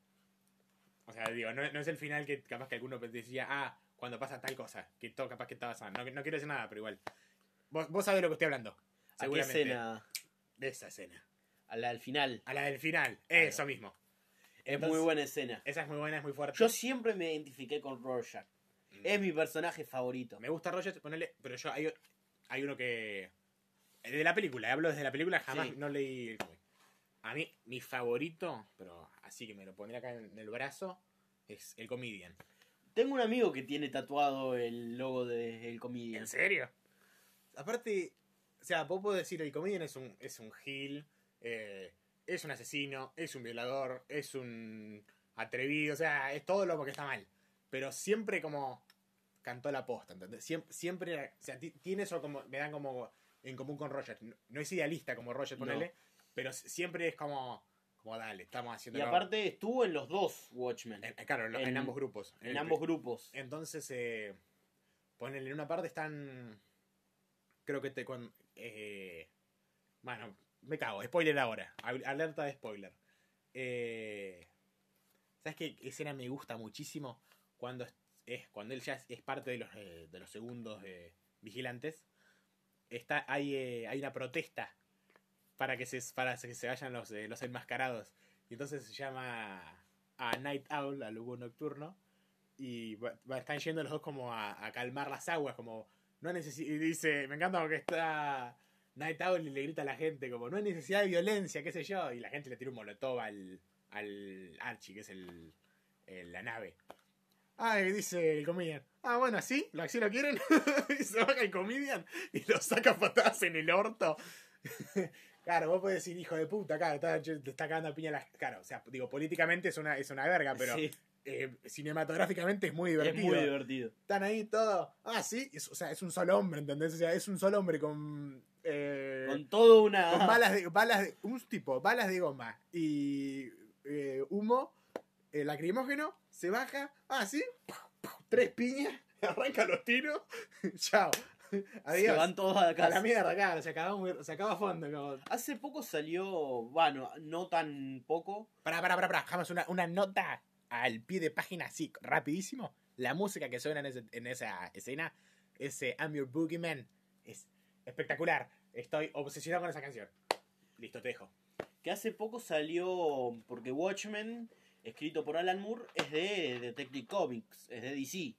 O sea, digo, no, no es el final que capaz que alguno decía, ah, cuando pasa tal cosa, que todo capaz que está pasando. No, no quiero decir nada, pero igual. Vos, vos sabés de lo que estoy hablando. ¿A qué Seguramente. escena? De esa escena. A la del final. A la del final. Eso mismo. Es Entonces, muy buena escena. Esa es muy buena, es muy fuerte. Yo siempre me identifiqué con Rorschach. Mm. Es mi personaje favorito. Me gusta Rogers, ponele, pero yo hay, hay uno que. De la película, hablo desde la película, jamás Sí. no leí. A mí, mi favorito, pero así que me lo pondré acá en el brazo, es el Comedian. Tengo un amigo que tiene tatuado el logo de El Comedian. serio? Aparte, o sea, vos podés decir, el Comedian es un, es un gil, eh, es un asesino, es un violador, es un atrevido, o sea, es todo lo que está mal. Pero siempre como cantó la posta, ¿entendés? Siempre, siempre o sea, ti- tiene eso como, me dan como en común con Roger. No, no es idealista como Roger, No. ponele, pero siempre es como, como dale, estamos haciendo... Y aparte estuvo en los dos Watchmen. en, claro, en, ambos grupos. en ambos grupos. entonces, eh, ponele, en una parte están. Creo que te. Cuando, eh, bueno, me cago. Spoiler ahora. Al- Alerta de spoiler. Eh, ¿Sabes qué escena me gusta muchísimo? Cuando es, es- cuando él ya es, es parte de los, eh, de los segundos eh, vigilantes. Está, hay, eh, hay una protesta para que se, para que se vayan los, eh, los enmascarados. Y entonces se llama a Night Owl, al lobo nocturno. Y va- están yendo los dos como a, a calmar las aguas, como no necesi- y dice, me encanta porque está Night Owl y le grita a la gente como no hay necesidad de violencia, qué sé yo, y la gente le tira un molotov al, al Archie, que es el, la nave. Ah, y dice el comedian, ah, bueno, así, ¿Lo- así lo quieren, y se baja el comedian y lo saca patadas en el orto. Claro, vos podés decir hijo de puta, claro, está- te está cagando a piña la. Claro, o sea, digo, políticamente es una, es una verga, pero Sí, eh, cinematográficamente es muy es divertido. muy divertido. Están ahí todos. Ah, sí, es- o sea, es un solo hombre, ¿entendés? O sea, es un solo hombre con. eh, Con todo una. con balas de, balas de- un tipo, balas de goma y eh, humo lacrimógeno, se baja, ah, sí, tres piñas, arranca los tiros, chao. se van todos a a la casa. mierda, claro, se acabó, muy- se acabó a fondo. Como... Hace poco salió, bueno, no tan poco. Pará, pará, pará, pará, jamás una, una nota al pie de página así, rapidísimo. La música que suena en, ese- en esa escena, ese I'm Your Boogeyman, es espectacular. Estoy obsesionado con esa canción. Listo, te dejo. Que hace poco salió, porque Watchmen, escrito por Alan Moore, es de Detective Comics, es de DC.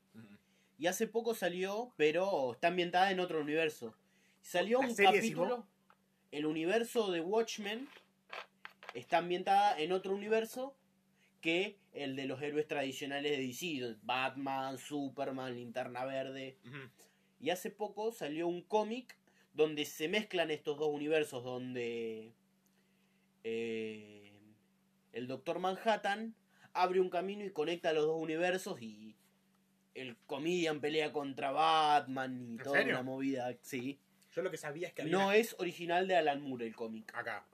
Y hace poco salió, pero está ambientada en otro universo. Salió ¿La un serie, capítulo. El universo de Watchmen está ambientada en otro universo que el de los héroes tradicionales de DC. Batman, Superman, Linterna Verde. Y hace poco salió un cómic donde se mezclan estos dos universos, donde eh, el Doctor Manhattan abre un camino y conecta los dos universos y el comedian pelea contra Batman y ¿En toda serio? una movida. Sí. Yo lo que sabía es que había No es original de Alan Moore el cómic. acá.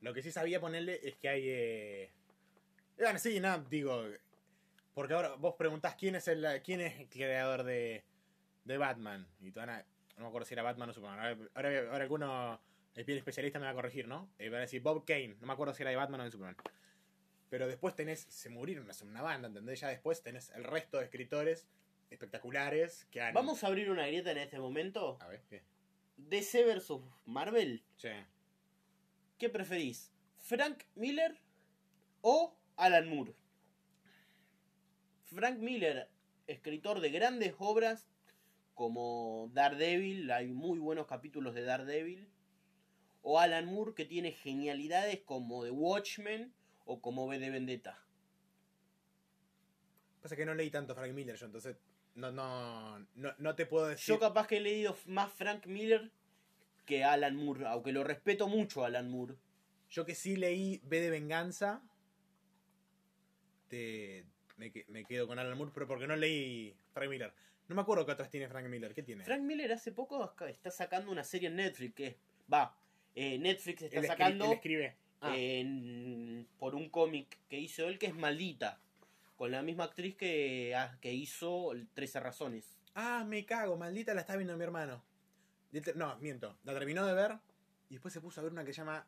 Lo que sí sabía ponerle es que hay. Eh... Bueno, sí, no, digo. Porque ahora vos preguntás quién es el quién es el creador de, de Batman. Y te van a- No me acuerdo si era Batman o Superman. Ahora, ahora, ahora alguno, el piel especialista, me va a corregir, ¿no? Eh, van a decir Bob Kane. No me acuerdo si era de Batman o de Superman. Pero después tenés. Se murieron, una banda, ¿entendés? Ya después tenés el resto de escritores espectaculares que han. Vamos a abrir una grieta en este momento. A ver, ¿qué? DC vs Marvel. Sí. ¿Qué preferís? ¿Frank Miller o Alan Moore? Frank Miller, escritor de grandes obras como Daredevil, hay muy buenos capítulos de Daredevil. O Alan Moore, que tiene genialidades como The Watchmen o como V de Vendetta. Pasa que no leí tanto Frank Miller yo, entonces no, no, no, no te puedo decir. Yo capaz que he leído más Frank Miller que Alan Moore, aunque lo respeto mucho a Alan Moore. Yo que sí leí B de Venganza, te, me, que- me quedo con Alan Moore, pero porque no leí Frank Miller. No me acuerdo qué otras tiene Frank Miller. ¿Qué tiene? Frank Miller hace poco está sacando una serie en Netflix que va, eh, Netflix está Él sacando él escribe. Ah, en- por un cómic que hizo él que es Maldita, con la misma actriz que, ah, que hizo el 13 razones. Ah, me cago, maldita la está viendo mi hermano. No, miento. La terminó de ver y después se puso a ver una que se llama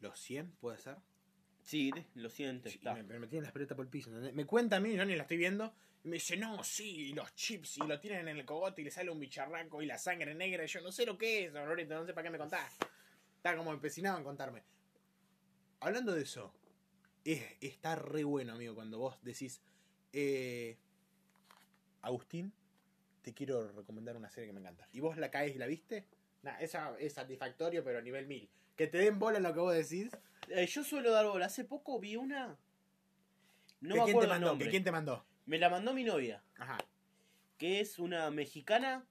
Los 100, ¿puede ser? Sí, lo siento. Sí, está. me, me metí en las pelotas por el piso. ¿entendés? Me cuenta a mí, yo ni la estoy viendo. Y me dice, no, sí, los chips, y lo tienen en el cogote y le sale un bicharraco y la sangre negra. Y yo no sé lo que es, Lorito, no sé para qué me contás. Está como empecinado en contarme. Hablando de eso, es- está re bueno, amigo, cuando vos decís, eh, Agustín, te quiero recomendar una serie que me encanta. Y vos la caes y la viste. Nah, esa es satisfactorio, pero a nivel mil. Que te den bola en lo que vos decís. Eh, yo suelo dar bola. Hace poco vi una. No ¿Que me quién te acuerdo el mandó? nombre. ¿Que quién te mandó? Me la mandó mi novia, Ajá. que es una mexicana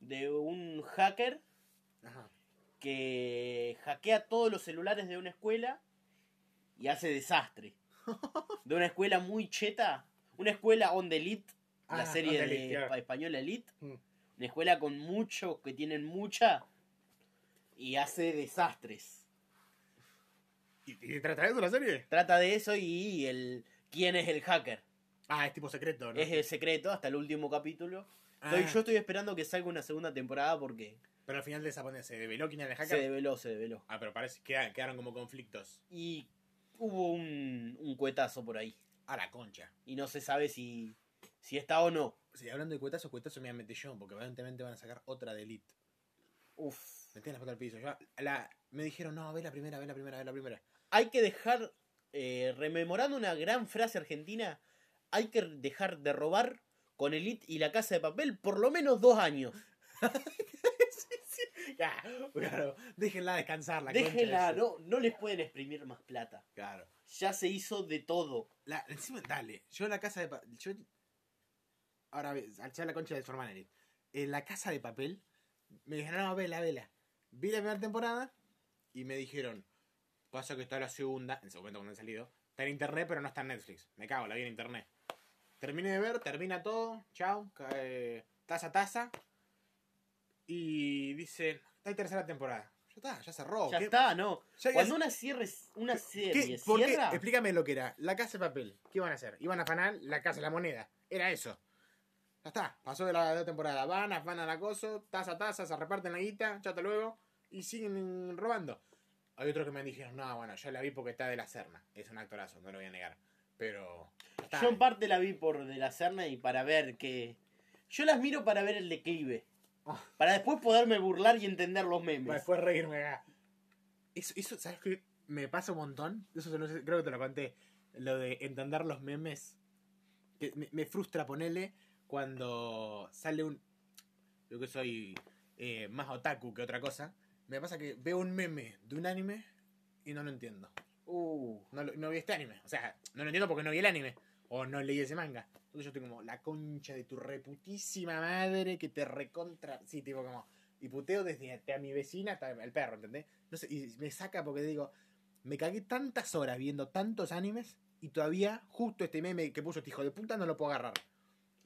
de un hacker Ajá. que hackea todos los celulares de una escuela y hace desastre. De una escuela muy cheta, una escuela on the elite, la Ah, serie de Elite, española elite, Mm. una escuela con muchos que tienen mucha y hace desastres. ¿Y, y trata de eso la serie? Trata de eso y el quién es el hacker. Ah, es tipo secreto, ¿no? Es el secreto hasta el último capítulo. Ah, Estoy- yo estoy esperando que salga una segunda temporada porque Pero al final de esa se develó quién era el se hacker. develó, se develó. Ah, pero parece que queda- quedaron como conflictos. Y hubo un, un cuetazo por ahí. A la concha. y no se sabe si, si está o no. Sí, hablando de cuetazos, cuetazos me voy a meter yo, porque evidentemente van a sacar otra de Elite. Uf. Metí la pata al piso. Yo, la, me dijeron, no, ve la primera, ve la primera, ve la primera. Hay que dejar, eh, rememorando una gran frase argentina, hay que dejar de robar con Elite y la casa de papel por lo menos dos años. Ya, claro, déjenla descansar, la Déjenla, no, no les pueden exprimir más plata. Claro. Ya se hizo de todo. La, encima, dale, yo en la casa de papel. Yo, ahora, ve, ya la concha de su hermana. En la casa de papel, me dijeron, no, vela, vela. Vi la primera temporada y me dijeron, pasa que está la segunda, en ese momento cuando han salido, está en internet pero no está en Netflix. Me cago, la vi en internet. Terminé de ver, termina todo, chao, cae, taza taza. Y dice, hay tercera temporada. Ya está, ya cerró. Ya ¿Qué- está, ¿no? ya- ya- Cuando una, cierre, una ¿Qué? serie ¿Por qué? cierra, Explícame lo que era. La casa de papel. ¿Qué iban a hacer? Iban a afanar la casa de la moneda. Era eso. Ya está. Pasó de la, de la temporada. Van, afanan acoso, taza a taza, se reparten la guita, ya hasta luego. Y siguen robando. Hay otros que me dijeron, no, bueno, yo la vi porque está de la Serna. Es un actorazo, no lo voy a negar. Pero. yo en parte la vi por de la Serna y para ver que... Yo las miro para ver el declive. Para después poderme burlar y entender los memes. Para después reírme acá. Eso, eso, ¿sabes qué? Me pasa un montón. Eso sé- creo que te lo conté. Lo de entender los memes. Que me, me frustra ponerle cuando sale un. Yo que soy eh, más otaku que otra cosa. Me pasa que veo un meme de un anime y no lo entiendo. Uh, No, lo- no vi este anime. O sea, no lo entiendo porque no vi el anime. O no leí ese manga. Entonces yo estoy como, la concha de tu reputísima madre que te recontra. Sí, tipo como. Y puteo desde a, a mi vecina hasta el perro, ¿entendés? No sé, y me saca porque digo, me cagué tantas horas viendo tantos animes y todavía justo este meme que puso este hijo de puta no lo puedo agarrar.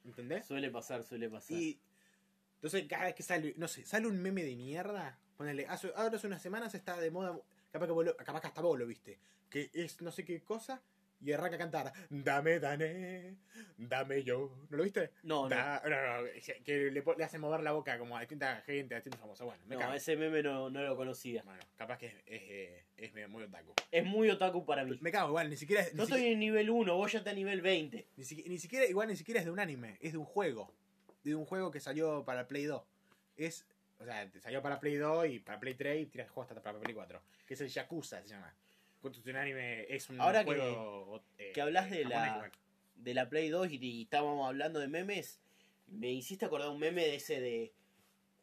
¿Entendés? suele pasar, suele pasar. Y entonces cada vez que sale, no sé, sale un meme de mierda, ponele, hace, ahora hace unas semanas está de moda, capaz que, vos lo- capaz que hasta vos lo viste, que es no sé qué cosa y arranca a cantar, dame, dame, dame yo, ¿no lo viste? No, no. Da- no, no, que le, le hace mover la boca como a distinta gente, a distintos famosos, bueno, me No, cago. ese meme no, no lo conocía. Bueno, capaz que es, es, eh, es muy otaku. Es muy otaku para mí. Me cago igual, ni siquiera, es- Yo estoy en nivel 1, vos ya estás en nivel 20. Ni, siqui- ni siquiera, igual ni siquiera es de un anime, es de un juego. De un juego que salió para Play 2. Es, o sea, salió para Play 2 y para Play 3 y tiras el juego hasta para Play 4. Que es el Yakuza, se llama. Anime, es un Ahora que- juego. eh, que hablas de la- igual. de la Play 2 y, y estábamos hablando de memes, me hiciste acordar un meme de ese de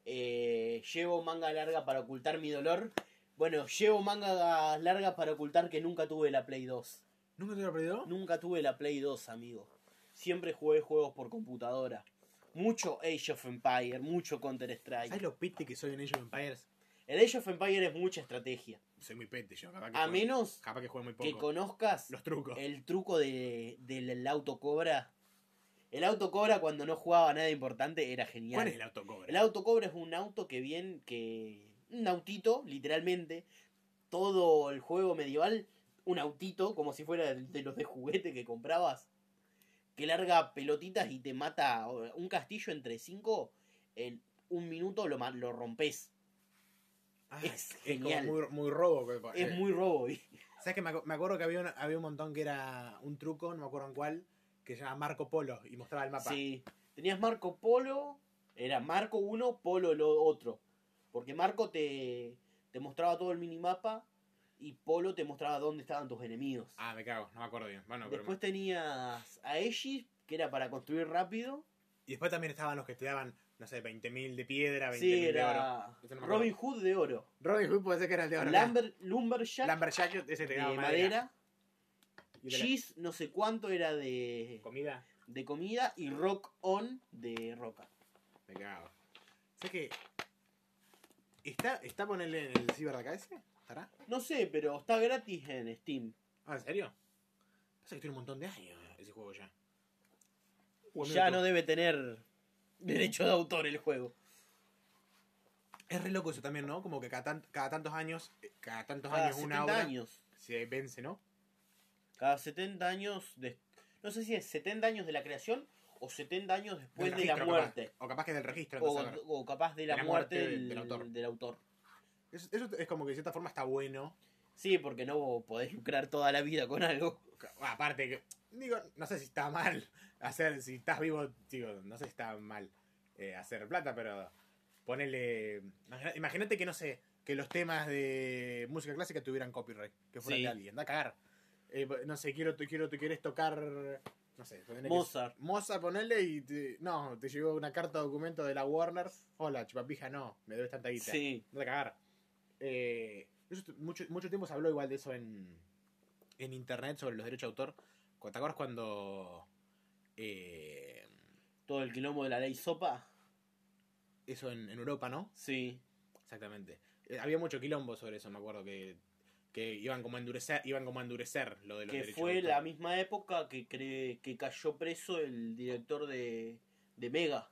eh, llevo manga larga para ocultar mi dolor. Bueno, llevo manga larga para ocultar que nunca tuve la Play 2. ¿Nunca te lo perdió? Nunca tuve la Play 2, amigo. Siempre jugué juegos por computadora. Mucho Age of Empire, mucho Counter ¿Sabes Strike. lo pete que soy en Age of Empires? El Age of Empire es mucha estrategia. Soy muy pete yo, capaz que A juegue- menos Capaz que juegue muy que conozcas Los trucos. el truco de, del autocobra. El autocobra cuando no jugaba nada importante era genial. ¿Cuál es el autocobra? El autocobra es un auto que bien que un autito, literalmente, todo el juego medieval, un autito como si fuera de los de juguete que comprabas, que larga pelotitas y te mata un castillo entre cinco en un minuto lo rompes. Ah, es genial. muy, muy robo. Es eh, muy robo. ¿Sabes que me, acu- me acuerdo que había un, había un montón que era un truco, no me acuerdo en cuál, que se llama Marco Polo y mostraba el mapa. Sí. Tenías Marco Polo, era Marco uno, Polo lo otro. Porque Marco te, te mostraba todo el minimapa y Polo te mostraba dónde estaban tus enemigos. Ah, me cago, no me acuerdo bien. Bueno, pero Después tenías a Aegis, que era para construir rápido. Y después también estaban los que te daban, no sé, 20.000 de piedra, 20.000 Sí, de oro. no. Robin Hood de oro. Robin Hood puede ser que era el de oro. Lumber, Lumberjack Lumberjack, ese te de madera. Y de la- Cheese, no sé cuánto era de, comida, de comida. Y Rock On de roca. me cago. ¿Sabes que ¿Está, está ponerle en el Ciber de acá ese? ¿Estará? No sé, pero está gratis en Steam. Ah, ¿en serio? Pasa que tiene un montón de años ese juego ya. Ya no debe tener derecho de autor el juego. Es re loco eso también, ¿no? Como que cada, tan- cada tantos años, eh, cada tantos Cada años 70 una obra años. se vence, ¿no? Cada 70 años. De, no sé si es 70 años de la creación o 70 años después de la muerte. Capaz. O capaz que del registro. O, o capaz de la, de la muerte, muerte del, del autor. del autor. Eso, eso es como que de cierta forma está bueno. Sí, porque no podés lucrar toda la vida con algo. Aparte que, digo, no sé si está mal hacer, si estás vivo, digo, no sé si está mal eh, hacer plata, pero ponele, imagínate que no sé, que los temas de música clásica tuvieran copyright, que fueran Sí. de alguien, da a cagar. Eh, no sé, quiero, tú quiero, tú quieres tocar, no sé, que- Mozart. Mozart, ponele y te- no, te llegó una carta de documento de la Warner, hola, chupapija, no, me debes tanta guita. Sí. No te cagar. Eh, mucho, mucho tiempo se habló igual de eso en, en internet sobre los derechos de autor. ¿Te acuerdas cuando eh, Todo el quilombo de la ley sopa. eso en, en Europa, no? Sí. Exactamente. Eh, había mucho quilombo sobre eso, me acuerdo que, que iban como a endurecer, iban como a endurecer lo de los Que derechos fue la misma época que, cre- que cayó preso el director de, de Mega,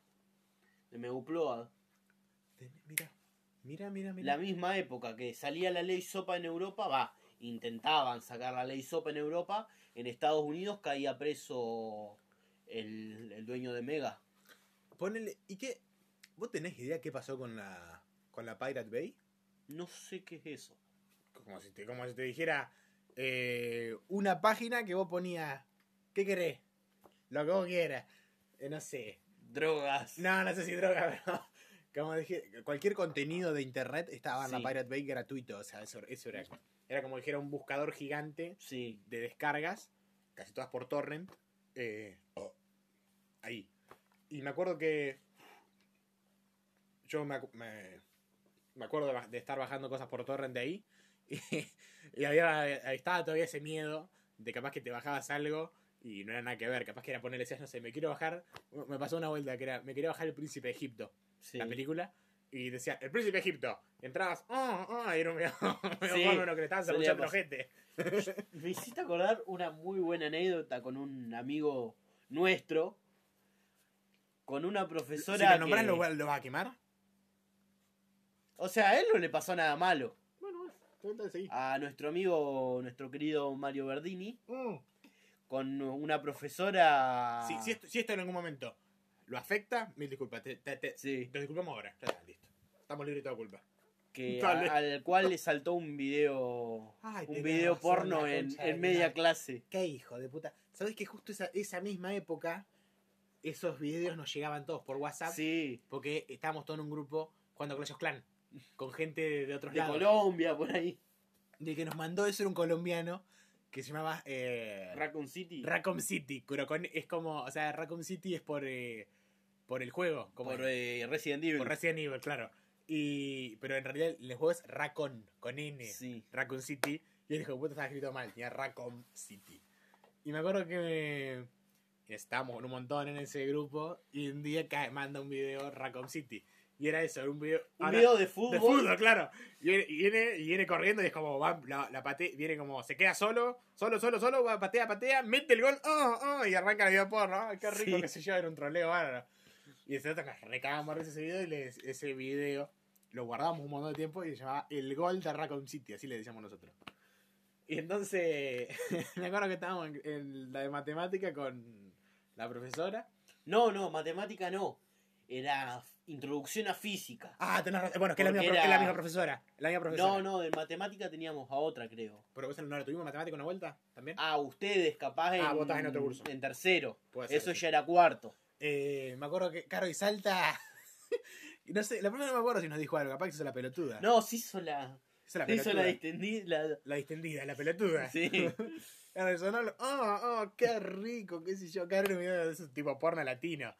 de Meguploa. Ten- Mira, mira, mira, La mira. misma época que salía la ley SOPA en Europa, va, intentaban sacar la ley SOPA en Europa, en Estados Unidos caía preso el, el dueño de Mega. Ponele, ¿y qué? ¿Vos tenés idea qué pasó con la con la Pirate Bay? No sé qué es eso. Como si te, como si te dijera eh, una página que vos ponías, ¿qué querés? Lo que vos quieras. Eh, no sé. Drogas. No, no sé si droga, pero como dije, cualquier contenido de internet estaba en Sí. la Pirate Bay gratuito. O sea, eso, eso era, era como dijera un buscador gigante Sí, de descargas, casi todas por torrent. eh, ahí. Y me acuerdo que yo me, me, me acuerdo de, de estar bajando cosas por torrent de ahí. Y, y había, estaba todavía ese miedo de capaz que te bajabas algo y no era nada que ver. Capaz que era ponerle, decías, no sé, me quiero bajar. Me pasó una vuelta que era, me quería bajar El Príncipe de Egipto, sí. la película. Y decía, El Príncipe de Egipto. Entrabas, ah, ah, y era un medio, medio Sí, bárbaro que le estaban pasar. ojete. Me hiciste acordar una muy buena anécdota con un amigo nuestro, con una Si profesora. lo nombrás, que- ¿lo, lo vas a quemar? O sea, a él no le pasó nada malo. Bueno. A nuestro amigo, nuestro querido Mario Verdini, Mm. con una profesora. Si, si esto, si esto en algún momento lo afecta, mil disculpas. Te, te, te, Sí, te disculpamos ahora. Ya está, listo. Estamos libres de toda culpa. que a- al cual le saltó un video. Ay, un video porno en, de en media clase. Qué hijo de puta. ¿Sabés que justo esa, esa misma época, esos videos nos llegaban todos por WhatsApp? Sí, Porque estábamos todos en un grupo jugando Clash Clan. Con gente de, de otros de lados. Colombia, por ahí. De que nos mandó eso era un colombiano que se llamaba eh, Raccoon City. Raccoon City. Pero con- es como, o sea, Raccoon City es por, eh, por el juego. Como por eh, Resident Evil. Por Resident Evil, claro. Y, pero en realidad el juego es Raccoon, con N. Sí. Raccoon City. Y el hijo de puta estaba escrito mal, tenía Raccoon City. Y me acuerdo que estábamos un montón en ese grupo y un día cae, manda un video Raccoon City. Y era eso, un video... Un ahora- video de fútbol. de fútbol, claro. Y viene, y viene, y viene corriendo y es como, va, la, la pate- viene como, se queda solo, solo, solo, solo, va, patea, patea, mete el gol, oh, oh, y arranca el video porno, qué rico Sí. que se lleva en un troleo bárbaro. Y ese otro recagamos ese video y le- ese video lo guardamos un montón de tiempo y se llamaba El Gol de Raccoon City, así le decíamos nosotros. Y entonces, me acuerdo que estábamos en, en la de matemática con la profesora. No, no, matemática no. Era introducción a física. Ah, tenés razón. Bueno, que es la, misma, es era- la misma profesora. La misma profesora. No, no, de matemática teníamos a otra, creo. Pero vos no la tuvimos matemática una vuelta también. Ah, ustedes, capaz en, Ah, vos estás en otro curso. en tercero. Puede ser, Eso sí. ya era cuarto. Eh, me acuerdo que Caro y Salta. no sé, la primera no me acuerdo si nos dijo algo, capaz que hizo la pelotuda. No, se hizo la, hizo la se hizo la distendida. La distendida, la pelotuda. Sí. Claro, sonó lo- oh, oh, qué rico, qué sé yo, Caro un video de ese tipo porno latino.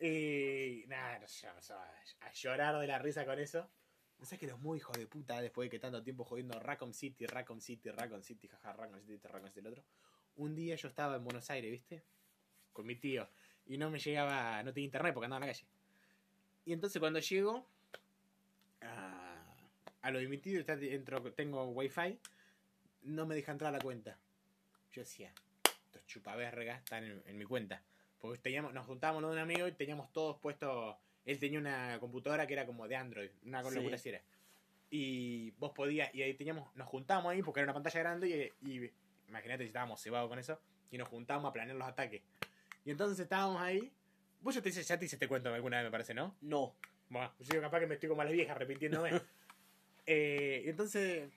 Y nada, a llorar de la risa con eso. No sé que los muy hijos de puta después de que tanto tiempo jodiendo Raccoon City, Raccoon City, Raccoon City, jaja, Raccoon City, Raccoon City, el otro. Un día yo estaba en Buenos Aires, ¿viste? Con mi tío. Y no me llegaba, no tenía internet porque andaba en la calle. Y entonces cuando llego a, a lo de mi tío, está dentro, tengo wifi, no me deja entrar a la cuenta. Yo decía, estos chupavergas están en, en mi cuenta. Porque teníamos, nos juntábamos con un amigo y teníamos todos puestos. Él tenía una computadora que era como de Android, una con locura así era. Y vos podías, y ahí teníamos, nos juntábamos ahí porque era una pantalla grande y, y imagínate si estábamos cebados con eso, y nos juntábamos a planear los ataques. Y entonces estábamos ahí. Vos ya te, ya te hice este cuento alguna vez, me parece, ¿no? No. Bueno, yo capaz que me estoy como a las viejas arrepintiéndome. eh, y entonces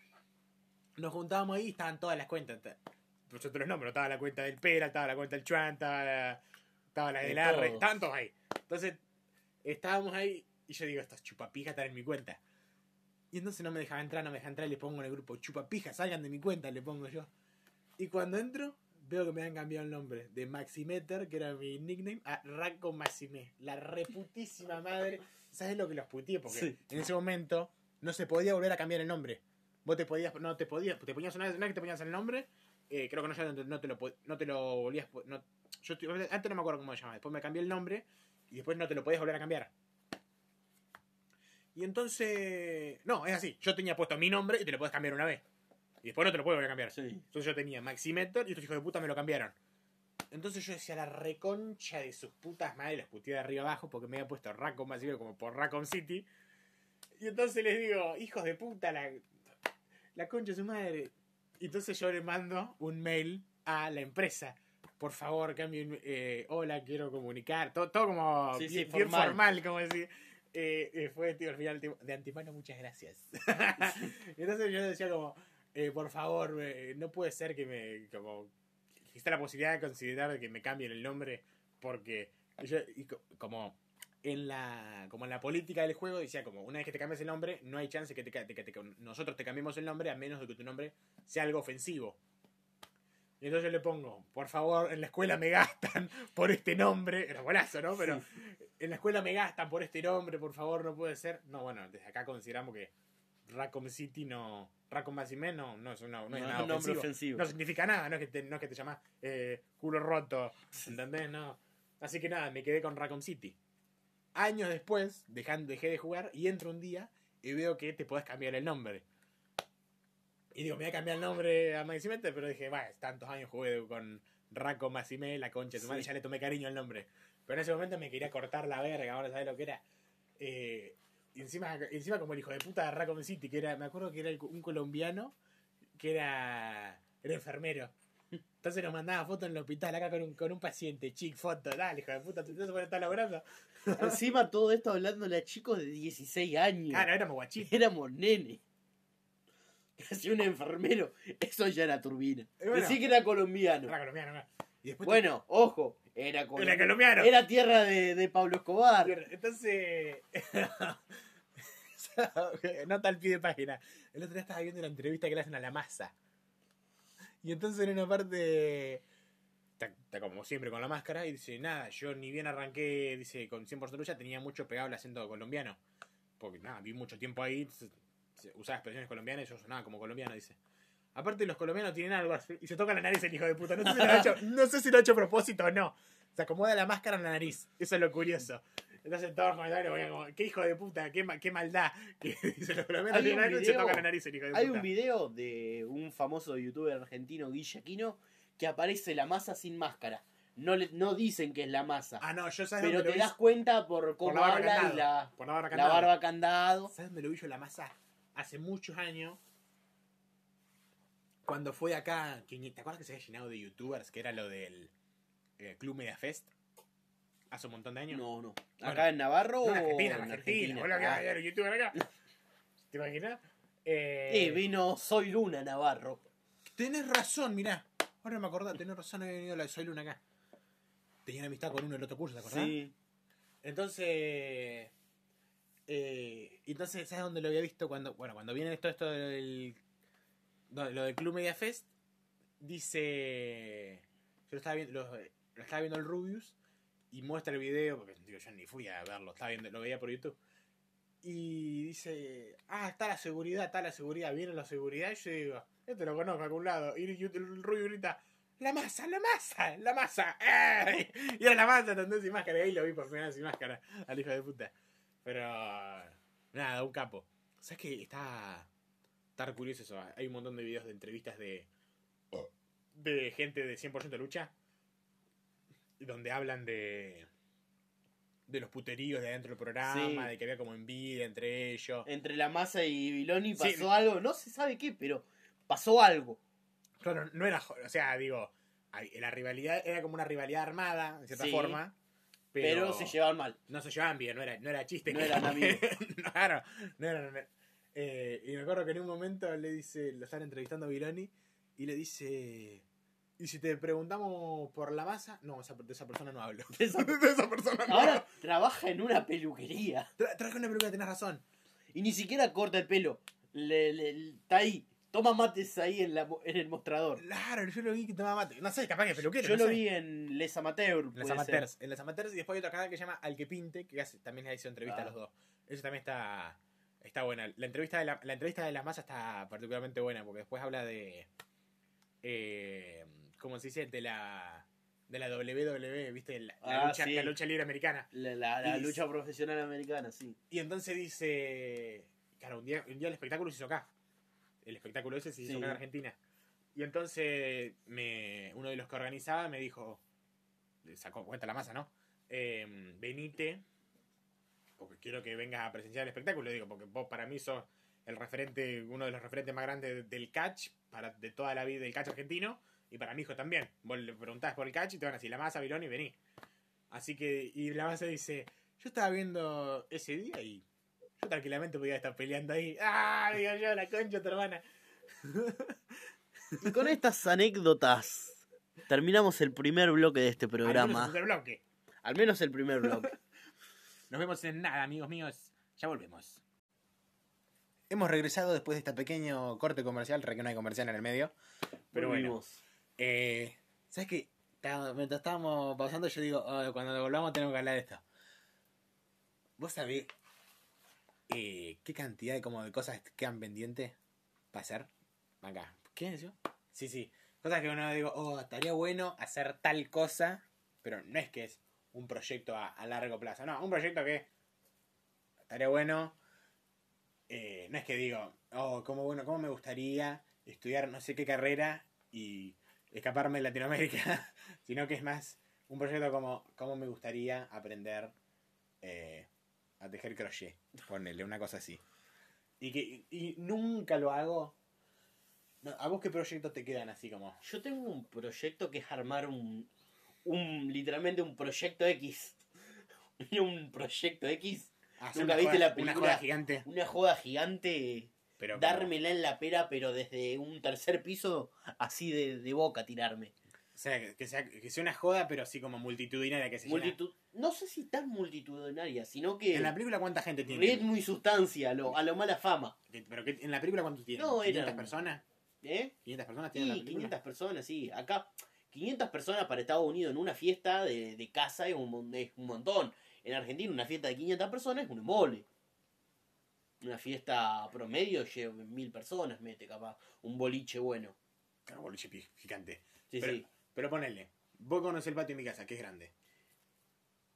nos juntábamos ahí y estaban todas las cuentas. Ta- yo te los nombro, estaba la cuenta del Pera, estaba la cuenta del Chuan, estaba la, estaba la De todos. estaban todos ahí. Entonces estábamos ahí y yo digo, estos chupapijas están en mi cuenta. Y entonces no me dejaba entrar, no me dejaba entrar y le pongo en el grupo, chupapijas, salgan de mi cuenta, le pongo yo. Y cuando entro, veo que me han cambiado el nombre de Maximeter, que era mi nickname, a Raco Maximé. La reputísima madre. ¿Sabes lo que los puteé? Porque Sí. en ese momento no se podía volver a cambiar el nombre. Vos te podías, no te podías, te ponías una vez, una vez que te ponías el nombre, eh, creo que no, ya no, te- lo, no te lo volvías, no, yo te- antes no me acuerdo cómo se llamaba, después me cambié el nombre y después no te lo podías volver a cambiar. Y entonces. No, es así. Yo tenía puesto mi nombre y te lo puedes cambiar una vez. Y después no te lo puedo volver a cambiar. Sí. Entonces yo tenía Maximeter y estos hijos de puta me lo cambiaron. Entonces yo decía la reconcha de sus putas madres, los puteé de arriba abajo porque me había puesto Raccoon Massive como por Raccoon City. Y entonces les digo, hijos de puta, la, la concha de su madre. Y entonces yo le mando un mail a la empresa. Por favor, cambien. Eh, hola, quiero comunicar. Todo, todo como Sí, sí, bien, bien formal. como decir. Eh, eh, fue tío, al final tipo, de antemano, muchas gracias. entonces yo decía como, eh, por favor, no puede ser que me. como que está la posibilidad de considerar que me cambien el nombre porque yo, y como en la como en la política del juego decía como una vez que te cambies el nombre no hay chance que, te, que te- que nosotros te cambiemos el nombre a menos de que tu nombre sea algo ofensivo y entonces yo le pongo por favor en la escuela me gastan por este nombre era golazo no pero en la escuela me gastan por este nombre por favor no puede ser no bueno desde acá consideramos que Raccoon City no Raccoon Massime no, no es, una, no es nada un nombre ofensivo ofensivo. no significa nada, no es que te, no es que te llamas eh, culo roto, ¿entendés? No. Así que nada, me quedé con Raccoon City. Años después, dejan- dejé de jugar y entro un día y veo que te podés cambiar el nombre. Y digo, me voy a cambiar el nombre a Maximete, pero dije, bueno, tantos años jugué con Raccoon Maxime, la concha de tu madre, Sí. ya le tomé cariño al nombre. Pero en ese momento me quería cortar la verga, ahora sabes lo que era. Eh, y encima, encima como el hijo de puta de Raccoon City, que era, me acuerdo que era un colombiano que era, era enfermero. Entonces nos mandaba fotos en el hospital acá con un, con un paciente, chic, foto, dale, hijo de puta, tú se puede estar laburando. Encima todo esto hablándole a chicos de 16 años. Ah, no, éramos guachitos. Éramos nene. Casi un enfermero. Eso ya era turbina. Bueno. Decí que era colombiano. Era colombiano, ¿no? Y después Bueno, ojo. Era Era colombiano. colombiano. Era tierra de, de Pablo Escobar. Entonces. Nota al pie de página. El otro día estaba viendo la entrevista que le hacen a la masa. Y entonces en una parte. Está, está como siempre con la máscara y dice: Nada, yo ni bien arranqué, dice, con 100% lucha, tenía mucho pegado el acento colombiano. Porque nada, vi mucho tiempo ahí, usaba expresiones colombianas y yo sonaba como colombiano, dice. Aparte, los colombianos tienen algo así, y se toca la nariz el hijo de puta. No sé si lo ha hecho, no sé si lo ha hecho a propósito o no. Se acomoda la máscara en la nariz. Eso es lo curioso. Entonces todos los comentarios como, qué hijo de puta, qué, ma- qué maldad. Que dice los colombianos Hay tienen un algo y se video- toca la nariz el hijo de Hay un video de un famoso youtuber argentino, Guille Aquino, que aparece la masa sin máscara. No, le, no dicen que es la masa. Ah, no, yo sabes pero te das cuenta por cómo la barba habla y la, Por la barba la candado. barba candado. ¿Sabes dónde lo vi yo la masa? Hace muchos años. Cuando fue acá, ¿te acuerdas que se había llenado de youtubers? Que era lo del eh, Club Media Fest. Hace un montón de años. No, no. Bueno, ¿Acá en Navarro No, o en Argentina, en en Argentina. Que Ah. youtuber acá. ¿Te imaginas? Eh, Eh, vino Soy Luna Navarro. Tenés razón, mirá. Ahora me acordás, tenés razón, había venido la de Soy Luna acá. Tenía amistad con uno del otro curso, ¿te acordás? Sí. Entonces. Eh, entonces, ¿sabes dónde lo había visto? Cuando bueno cuando viene esto, esto del. lo del Club Media Fest, dice. Yo lo estaba viendo, lo, estaba viendo el Rubius y muestra el video, porque yo ni fui a verlo, estaba viendo, lo veía por YouTube. Y dice, ah, está la seguridad, está la seguridad, viene la seguridad. Y yo digo, este lo conozco a algún lado. Y el Rubius grita, la masa, la masa, la masa. ¡Ey! Y era la masa, ¿entendés? Sin máscara. Y ahí lo vi por primera vez sin máscara, al hijo de puta. Pero, nada, un capo. ¿Sabes qué? Está, está curioso eso. Hay un montón de videos de entrevistas de, de gente de 100% lucha. Donde hablan de, de los puteríos de adentro del programa, Sí. de que había como envidia entre ellos. Entre la masa y Viloni Sí. pasó algo, no se sabe qué, pero pasó algo. Claro, no era. jo- O sea, digo, hay- la rivalidad era como una rivalidad armada, en cierta Sí. forma. Pero, Pero, se llevan mal. no se llevaban bien, no era, no era chiste. No eran amigos. claro, no eran. no- eh, y me acuerdo que en un momento le dice, lo están entrevistando a Viloni y le dice. ¿Y si te preguntamos por la masa? No, esa, de esa persona no hablo. De esa- De esa persona no Ahora hablo. trabaja en una peluquería Tra- traje una película, tenés razón. y ni siquiera corta el pelo. Le- le- está ahí. Toma mates ahí en, la, en el mostrador. Claro, yo lo vi que tomaba mate. No sé, capaz que peluquero. Yo no lo sé. vi en Les Amateurs. Ser. amateurs. En las amateurs y después hay otro canal que se llama Al que Pinte, que hace- también le hizo entrevista Ah. a los dos. Eso también está, está buena. La entrevista, de la, la entrevista de la masa está particularmente buena, porque después habla de. Eh, ¿Cómo se dice? De la. de la WWE, ¿viste? La, la Ah, lucha, sí. la lucha libre americana. La, lucha profesional americana, sí. Y entonces dice. Claro, un día, un día el espectáculo se hizo acá. El espectáculo ese se hizo Sí. acá en Argentina. Y entonces me, uno de los que organizaba me dijo. Sacó cuenta la masa, ¿no? Eh, venite. Porque quiero que vengas a presenciar el espectáculo. Digo, porque vos para mí sos el referente, uno de los referentes más grandes del catch, para, de toda la vida del catch argentino. Y para mi hijo también. Vos le preguntás por el catch y te van a decir la masa, Vilón y vení. Así que, y la masa dice, yo estaba viendo ese día y yo tranquilamente podía estar peleando ahí. ¡Ah! Digo yo, la concha de tu hermana. Y con estas anécdotas terminamos el primer bloque de este Al menos programa. el primer bloque. Al menos el primer bloque. Nos vemos en nada, amigos míos. Ya volvemos. Hemos regresado después de este pequeño corte comercial, re que no hay comercial en el medio. Pero bueno, Volvimos. eh, ¿sabes qué? Mientras estábamos pausando, yo digo, "Oh, cuando volvamos tenemos que hablar de esto. ¿Vos sabés eh, qué cantidad de, como de cosas quedan pendientes para hacer? Acá. ¿Qué es eso? Sí, sí. Cosas que uno digo, oh, estaría bueno hacer tal cosa, pero no es que es un proyecto a, a largo plazo. No, un proyecto que estaría bueno. eh, no es que digo, oh, cómo bueno, cómo me gustaría estudiar no sé qué carrera y escaparme de Latinoamérica, sino que es más un proyecto como cómo me gustaría aprender eh, a tejer crochet, ponerle una cosa así. Y que y nunca lo hago. No, ¿A vos qué proyectos te quedan así como? Yo tengo un proyecto que es armar un. un literalmente un proyecto X. un proyecto X. ¿Nunca una viste joda- la película? Una joda gigante. Una joda gigante. Pero dármela en la pera, pero desde un tercer piso, así de, de boca tirarme. O sea, que- sea, que sea una joda, pero así como multitudinaria que se llena. Multitud, no sé si tan multitudinaria, sino que En la película, ¿cuánta gente tiene? ritmo y sustancia, a lo, a lo mala fama. Pero que, en la película, ¿cuántos tiene? No, ¿500 eran- personas? ¿Eh? ¿500 personas tiene la Sí, película? 500 personas, sí. Acá, 500 personas para Estados Unidos en una fiesta de, de casa es un, es un montón. En Argentina, una fiesta de 500 personas es un embole. Una fiesta promedio lleva mil personas, mete capaz. Un boliche bueno. Claro, boliche gigante. Sí, pero, sí. Pero ponele. Vos conocés el patio de mi casa, que es grande.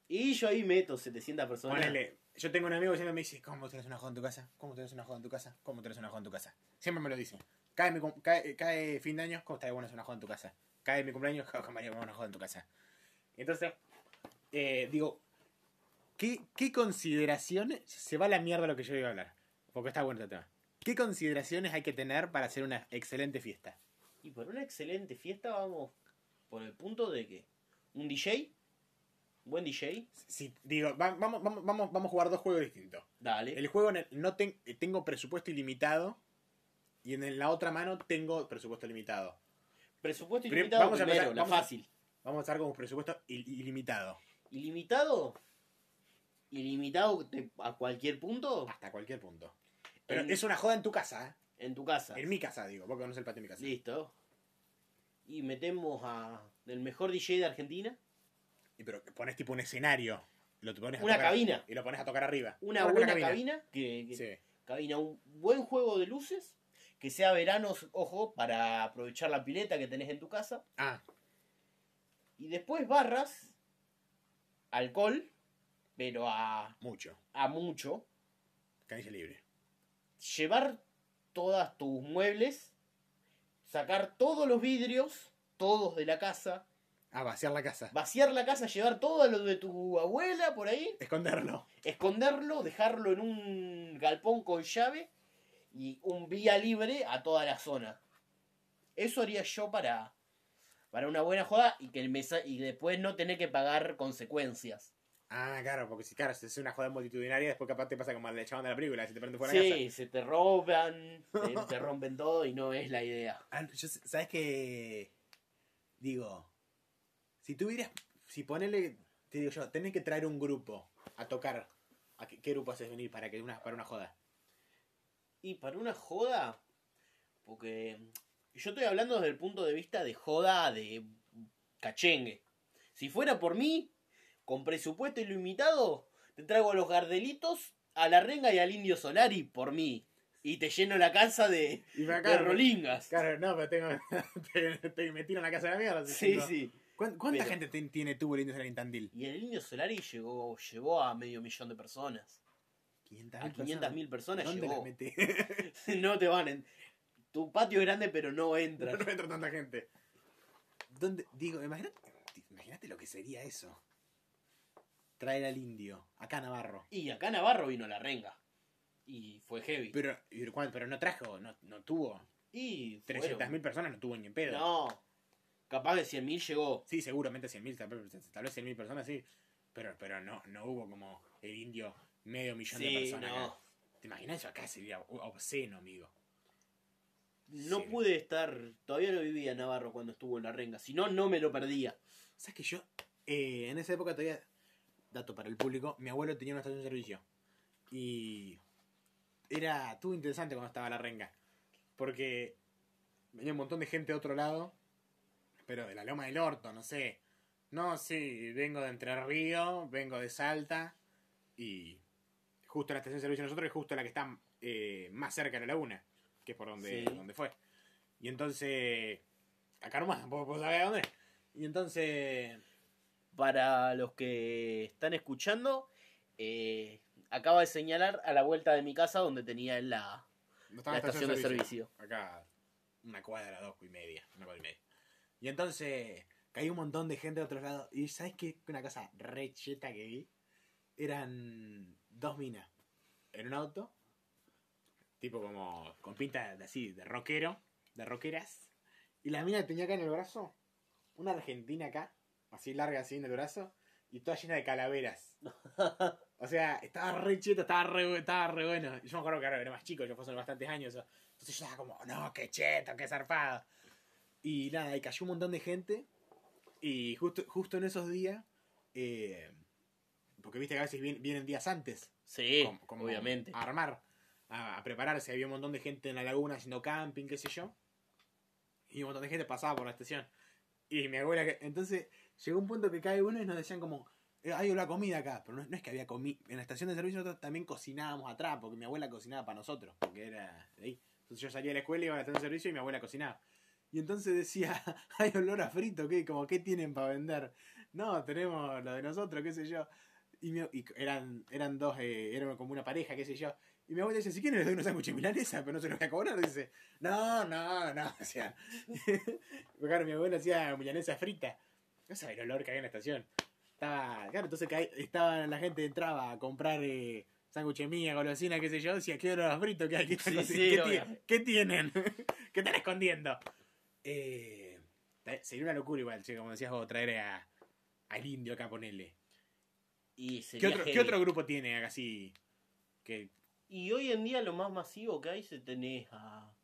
Y yo ahí meto 700 personas. Ponele. Yo tengo un amigo que siempre me dice, ¿cómo tenés una joda en tu casa? ¿Cómo tenés una joda en tu casa? ¿Cómo tenés una joda en tu casa? Siempre me lo dice. Cae, cae, cae fin de año, ¿cómo está de bueno una joda en tu casa? Cae mi cumpleaños, jaja, María, vamos a una joda en tu casa. Entonces, eh, digo, ¿qué, ¿qué consideraciones? Se va a la mierda lo que yo iba a hablar. Porque está bueno este tema. ¿Qué consideraciones hay que tener para hacer una excelente fiesta? Y por una excelente fiesta vamos por el punto de que un DJ, buen DJ, Si, digo, va- vamos, vamos, vamos, vamos a jugar dos juegos distintos. dale. El juego en el- no ten- tengo presupuesto ilimitado y en la otra mano tengo presupuesto limitado. Presupuesto ilimitado vamos a empezar- la vamos fácil. Vamos a estar con un presupuesto il- ilimitado. Ilimitado. Ilimitado a cualquier punto Hasta cualquier punto. Pero En- es una joda en tu casa, ¿eh? en tu casa. En mi casa, digo. Vos conocés el patio de mi casa. Listo. Y metemos a el mejor DJ de Argentina. Y pero pones tipo un escenario. Lo te pones a Una tocar- cabina. Y lo pones a tocar arriba. Una buena cabina. que, que- Sí. cabina, un buen juego de luces. Que sea verano, ojo, para aprovechar la pileta que tenés en tu casa. Ah, Y después barras, alcohol, pero a, mucho. a mucho. Canilla libre. Llevar todas tus muebles, sacar todos los vidrios, todos de la casa, Ah, vaciar la casa. vaciar la casa, llevar todo lo de tu abuela por ahí, Esconderlo. esconderlo, dejarlo en un galpón con llave y un vía libre a toda la zona. Eso haría yo para, para una buena joda y que me sa- y después no tener que pagar consecuencias. Ah, claro, porque si claro, si es una joda multitudinaria, después capaz te pasa como el chabón de la película, si te prende fuera la casa. Sí, se te roban, te, te rompen todo y no es la idea. Ah, yo sé- ¿Sabes qué? Digo, si tuvieras, si ponele, te digo yo, tenés que traer un grupo a tocar. ¿A qué, qué grupo haces venir para que una, para una joda? Y para una joda, porque yo estoy hablando desde el punto de vista de joda de cachengue. Si fuera por mí, con presupuesto ilimitado, te traigo a los gardelitos, a la renga y al indio Solari por mí. Y te lleno la casa de, Y de rolingas. Claro, no, pero tengo, te, te- me tiro en la casa de la mierda. Sí, sí. ¿Cuán- ¿Cuánta Pero- gente tiene tuvo el Indio Solari en Tandil? Y el Indio Solari llegó, llevó a medio millón de personas. 500 A 500.000 personas ¿Dónde llegó. no te van en... Tu patio es grande pero no no entras. entra tanta gente. ¿Dónde? Digo, imagínate, imagínate lo que sería eso. Traer al indio, acá Navarro. Y acá Navarro vino la renga. Y fue heavy. Pero, pero no trajo, no, no tuvo. y 300.000 personas no tuvo ni en pedo. No. Capaz de 100.000 llegó. Sí, seguramente 100.000, tal vez tal vez 100.000 personas, sí. Pero, pero no, no hubo como el indio medio millón de personas. no. acá. ¿Te imaginas eso acá? Sería obsceno, amigo. No Sí. pude estar, todavía no vivía en Navarro cuando estuvo en la renga. Si no, no me lo perdía. ¿Sabes que yo, eh, en esa época todavía, dato para el público, mi abuelo tenía una estación de servicio. Y era, estuvo interesante cuando estaba la renga. Porque venía un montón de gente de otro lado, pero de la Loma del Orto, no sé. No, sí, vengo de Entre Ríos, vengo de Salta, y justo la estación de servicio de nosotros es justo la que está eh, más cerca de la laguna, que es por donde, Sí. donde fue. Y entonces, acá nomás, tampoco puedo saber dónde. Y entonces, Para los que están escuchando, eh, acaba de señalar a la vuelta de mi casa donde tenía la, no estación de servicio. Acá, una cuadra, dos y media, una cuadra y media. Y entonces, caí un montón de gente de otro lado. Y ¿sabes qué? Una cosa re cheta que vi. Eran dos minas en un auto. Tipo como con pinta de así, de rockero, de rockeras. Y la mina tenía acá en el brazo, una argentina acá, así larga así en el brazo, y toda llena de calaveras. O sea, estaba re cheto, estaba re, estaba re bueno. Yo me acuerdo que era más chico, yo hace bastantes años. Entonces yo estaba como, no, qué cheto, qué zarpado. Y nada, y cayó un montón de gente. Y justo, justo en esos días, eh, porque viste que a veces vienen, días antes. Sí, como- como obviamente. A armar, a, a prepararse. Había un montón de gente en la laguna haciendo camping, qué sé yo. Y un montón de gente pasaba por la estación. Y mi abuela, que- entonces llegó un punto que cae uno y nos decían como, "Eh, hay una comida acá. Pero no, no es que había comida. En la estación de servicio nosotros también cocinábamos atrás, porque mi abuela cocinaba para nosotros, porque era ahí. Entonces yo salía de la escuela, iba a la estación de servicio y mi abuela cocinaba. Y entonces decía, hay olor a frito, ¿qué? Como, ¿qué tienen para vender? No, tenemos lo de nosotros, qué sé yo. Y, mi- y eran, eran dos, eh, eran como una pareja, qué sé yo. Y mi abuela dice, si quieren les doy unos sándwiches milanesa, pero no se los voy a cobrar. Dice, no, no, no. O sea, claro, mi abuela hacía milanesa frita. No sabía el olor que había en la estación. Estaba, claro, entonces estaba, la gente entraba a comprar eh, sándwiches mía, golosina, qué sé yo. Decía, ¿qué olor a frito que hay? ¿Qué, Sí, ¿qué, qué tienen? ¿Qué están escondiendo? Eh, sería una locura igual, che, como decías vos, traer a, al indio acá, ponele. Y, ¿Qué sería otro, ¿Qué heavy. otro grupo tiene acá así? Que, y hoy en día lo más masivo que hay se tenés a,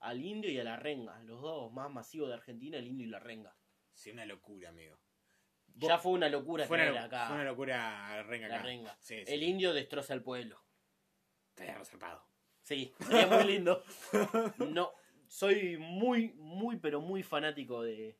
al indio y a la renga. Los dos más masivos de Argentina, el indio y la renga. Sí, una locura, amigo. Ya fue una locura fue, tener una, acá fue una locura renga la acá. renga. Sí, sí. El indio destroza el pueblo. Estaría reservado. Sí, sería muy lindo. No, soy muy, muy, pero muy fanático de,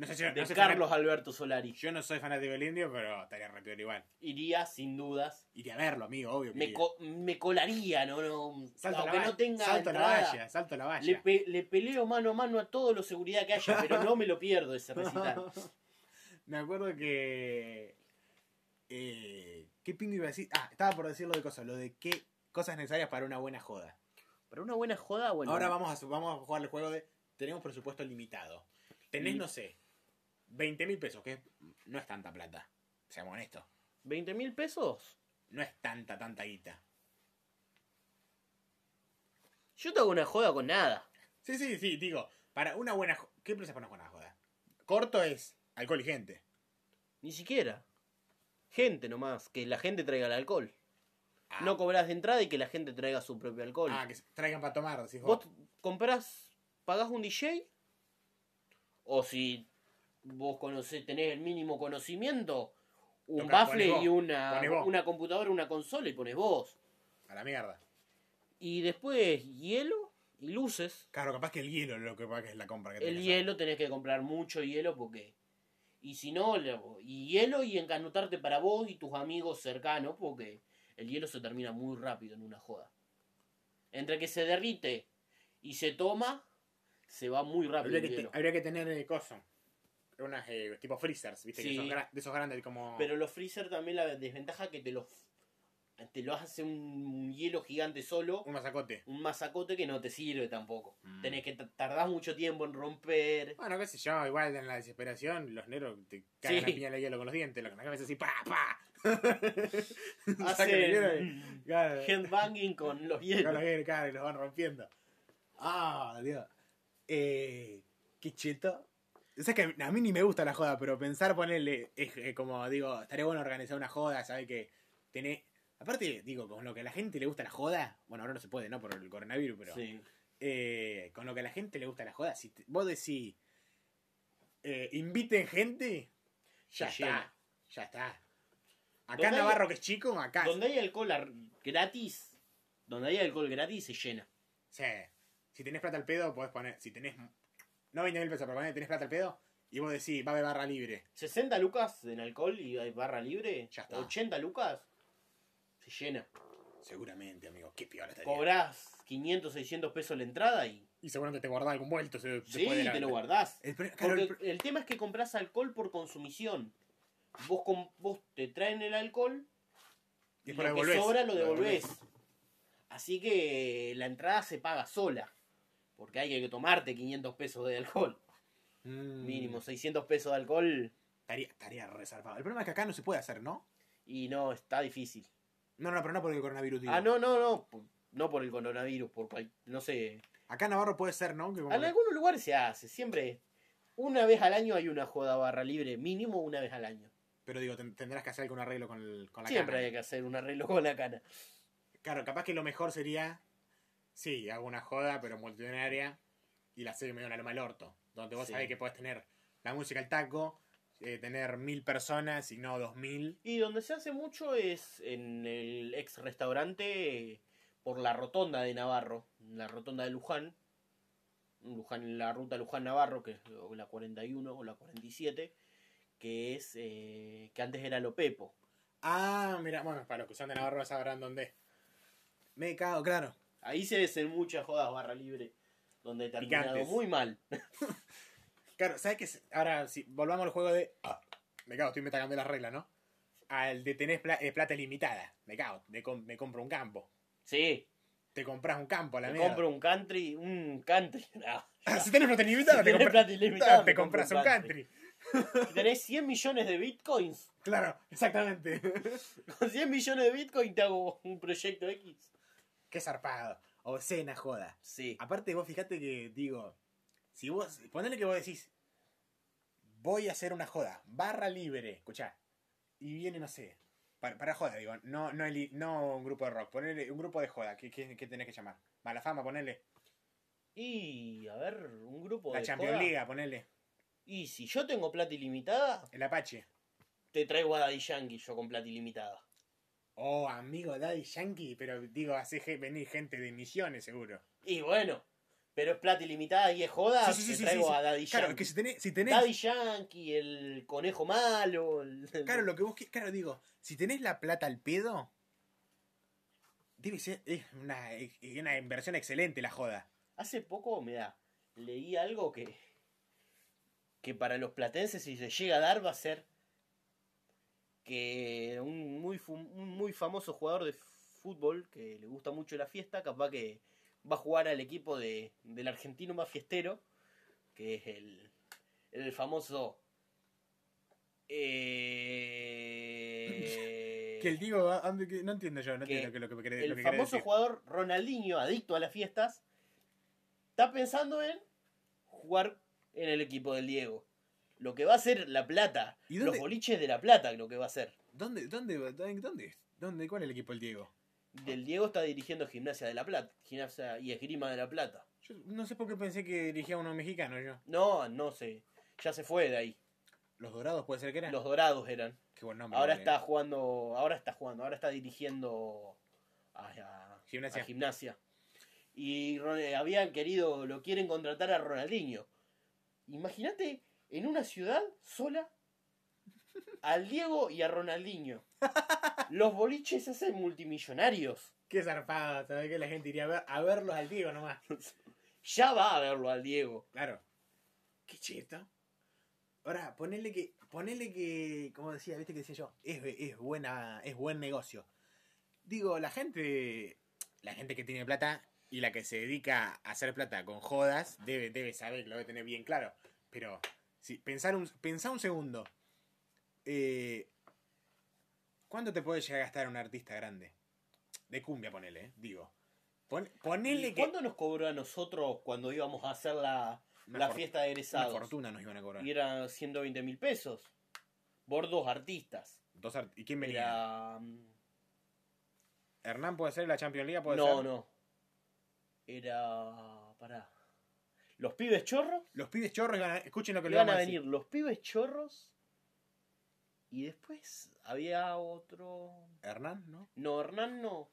No sé si de no Carlos Alberto Solari. Yo no soy fanático del indio, pero estaría peor igual. Iría sin dudas. Iría a verlo, amigo, obvio. que Me, iría. co- me colaría, no, no. Salto la aunque valla, no tenga salto a la entrada, valla, salto a la valla. Le, pe- le peleo mano a mano a todo lo seguridad que haya, pero no me lo pierdo ese recital. Me acuerdo que. Eh, ¿Qué pingo iba a decir? Ah, estaba por decir lo de cosas, lo de qué cosas necesarias para una buena joda. Para una buena joda, bueno. Ahora vamos a, vamos a jugar el juego de. Tenemos presupuesto limitado. Tenés, no sé, 20 mil pesos, que no es tanta plata. Seamos honestos. ¿20 mil pesos? No es tanta, tanta guita. Yo te hago una joda con nada. Sí, sí, sí, digo, para una buena ¿Qué empresa para una buena joda? Corto es alcohol y gente. Ni siquiera. Gente nomás, que la gente traiga el alcohol. Ah, No cobras de entrada y que la gente traiga su propio alcohol. ah, que traigan para tomar, decís vos. Vos comprás, pagás un DJ, o si vos conocés, tenés el mínimo conocimiento, un ponés vos, y una, una computadora, una consola y pones vos. A la mierda. Y después hielo y luces. Claro, capaz que el hielo es lo que es la compra que El tenés hielo tenés que comprar mucho hielo porque... Y si no, y hielo y encanutarte para vos y tus amigos cercanos porque el hielo se termina muy rápido en una joda. Entre que se derrite y se toma, se va muy rápido Habría el que, te- habría que tener el coso. Unas eh, tipo freezers, ¿viste? Sí. Que son de esos grandes como... Pero los freezer también la desventaja que te los te lo hace un hielo gigante solo, Un masacote. un masacote que no te sirve tampoco. Mm. Tenés que tardar mucho tiempo en romper. Bueno, qué sé yo, igual en la desesperación, los negros te cagan Sí. a piña de hielo con los dientes, lo que me cabeza así, pa, pa. Hacen claro, headbanging con los con hielos. los hielos, claro, y los van rompiendo. Ah, Dios. Eh, qué cheto. O sea que a mí ni me gusta la joda, pero pensar ponerle, es eh, como digo, estaría bueno organizar una joda, ¿sabes? Que tenés. Aparte, digo, con lo que a la gente le gusta la joda, bueno, ahora no se puede, ¿no? Por el coronavirus, pero. Sí. eh, con lo que a la gente le gusta la joda, si te- vos decís, eh, inviten gente, ya está, llena. ya está. Acá en hay- Navarro, que es chico, acá. Donde hay alcohol gratis, donde hay alcohol gratis se llena. Sí. Si tenés plata al pedo, podés poner. Si tenés. No 20 mil pesos, pero tenés plata al pedo. Y vos decís, va a haber barra libre. 60 lucas en alcohol y hay barra libre. Ya está. 80 lucas se llena. Seguramente, amigo. Qué piola estaría. Cobrás 500, 600 pesos la entrada y Y seguramente te guardás algún vuelto. se- sí, después de la te lo guardás. El pre- claro, Porque el pre- el tema es que compras alcohol por consumición. Vos, com- vos te traen el alcohol Y y después lo que devolvés. sobra lo Lo devolvés. Así que la entrada se paga sola. Porque hay que tomarte 500 pesos de alcohol. Mm, Mínimo 600 pesos de alcohol. Estaría, estaría reservado. El problema es que acá no se puede hacer, ¿no? Y no, está difícil. No, no, pero no por el coronavirus. digo. Ah, no, no, no. No por el coronavirus, por cual- no sé. Acá en Navarro puede ser, ¿no? Que como En algunos lugares se hace, siempre. Una vez al año hay una joda barra libre, mínimo una vez al año. Pero digo, ten- tendrás que hacer algún arreglo con, el- con la Siempre cana. hay que hacer un arreglo con la cana. Claro, capaz que lo mejor sería. Sí, hago una joda, pero multitudinaria. Y la serie medio una loma al orto. Donde vos Sí. sabés que podés tener la música al taco, eh, tener mil personas y no dos mil. Y donde se hace mucho es en el ex restaurante por la rotonda de Navarro, la rotonda de Luján. Luján, la ruta Luján-Navarro, que es la 41 o la 47, que es eh, que antes era Lo Pepo. Ah, mira, bueno, para los que son de Navarro sabrán dónde. Me cago, claro. Ahí se hacen muchas jodas barra libre, donde terminado Picantes. muy mal. Claro, ¿sabes qué? Ahora, si volvamos al juego de. Ah, me cago, estoy metagando las reglas, ¿no? Al de tener pla- eh, plata ilimitada. Me cago, me, com- me compro un campo. Sí, Te compras un campo a la me mierda. compro un country, un country. no. si tenés plata ilimitada, Si te, tenés compras- plata ilimitada, te me compro compras un country. Si tenés 100 millones de bitcoins, Claro, exactamente. con 100 millones de bitcoins te hago un proyecto X. Qué zarpado. Obscena joda. Sí. Aparte, vos fijate que, digo, si vos, ponele que vos decís, voy a hacer una joda, barra libre, escuchá, y viene, no sé, para, para joda, digo, no, no, el- no un grupo de rock, ponele un grupo de joda, ¿qué, qué, qué tenés que llamar? Mala fama, ponele. Y, a ver, un grupo La de Champions joda. League, ponele. Y si yo tengo plata ilimitada, El Apache. te traigo a Daddy Yankee yo con plata ilimitada. Oh, amigo Daddy Yankee, pero digo, hace venir gente de misiones, seguro. Y bueno, pero es plata ilimitada y es joda, Sí, traigo a Daddy Claro, Yankee. que si tenés, si tenés Daddy Yankee, el conejo malo. el- Claro, lo que vos claro, digo, si tenés la plata al pedo, debe ser es una, es una inversión excelente la joda. Hace poco, mira, leí algo que. que para los platenses, si se llega a dar, va a ser. Que un muy, un muy famoso jugador de fútbol que le gusta mucho la fiesta, capaz que va a jugar al equipo de, del argentino más fiestero, que es el, el famoso. eh, Que el Diego, que- no entiendo yo, no Que entiendo que lo que me querés, el lo que famoso decir. jugador Ronaldinho, adicto a las fiestas, está pensando en jugar en el equipo del Diego. Lo que va a ser La Plata, ¿Y los boliches de La Plata, lo que va a ser. ¿Dónde, dónde, dónde, dónde, dónde, cuál es el equipo del Diego? Del Diego está dirigiendo Gimnasia de La Plata, Gimnasia y Esgrima de La Plata. Yo no sé por qué pensé que dirigía a uno mexicano yo. No, no sé, ya se fue de ahí. Los Dorados puede ser que eran. Los Dorados eran. Qué buen nombre. Ahora está jugando, ahora está jugando, ahora está dirigiendo a, a- Gimnasia. a gimnasia. Y eh, habían querido, lo quieren contratar a Ronaldinho. Imagínate en una ciudad sola al Diego y a Ronaldinho. Los boliches se hacen multimillonarios. Qué zarpada, ¿sabes que la gente iría a, ver, a verlos al Diego nomás? Ya va a verlo al Diego. Claro. Qué cheto. Ahora, ponele que, ponele que, como decía, viste que decía yo, es, es buena, es buen negocio. Digo, la gente, la gente que tiene plata y la que se dedica a hacer plata con jodas, debe, debe saber, lo debe tener bien claro. Pero, si, pensar un, pensar un segundo. Eh, ¿Cuánto te puede llegar a gastar un artista grande? De cumbia, ponele, eh, digo. Pon- ponele ¿Y que. ¿Cuánto nos cobró a nosotros cuando íbamos a hacer la, Una la fiesta de Una egresados? fortuna nos iban a cobrar. Y eran 120 mil pesos. Por dos artistas. Dos art- ¿Y quién venía? Era... mm, ¿Hernán puede ser? ¿La Champions League puede No, ser? no. Era... Pará. Los pibes chorros. Los pibes chorros. Escuchen lo que le vamos a a decir. venir los pibes chorros. Y después había otro... Hernán, ¿no? No, Hernán no.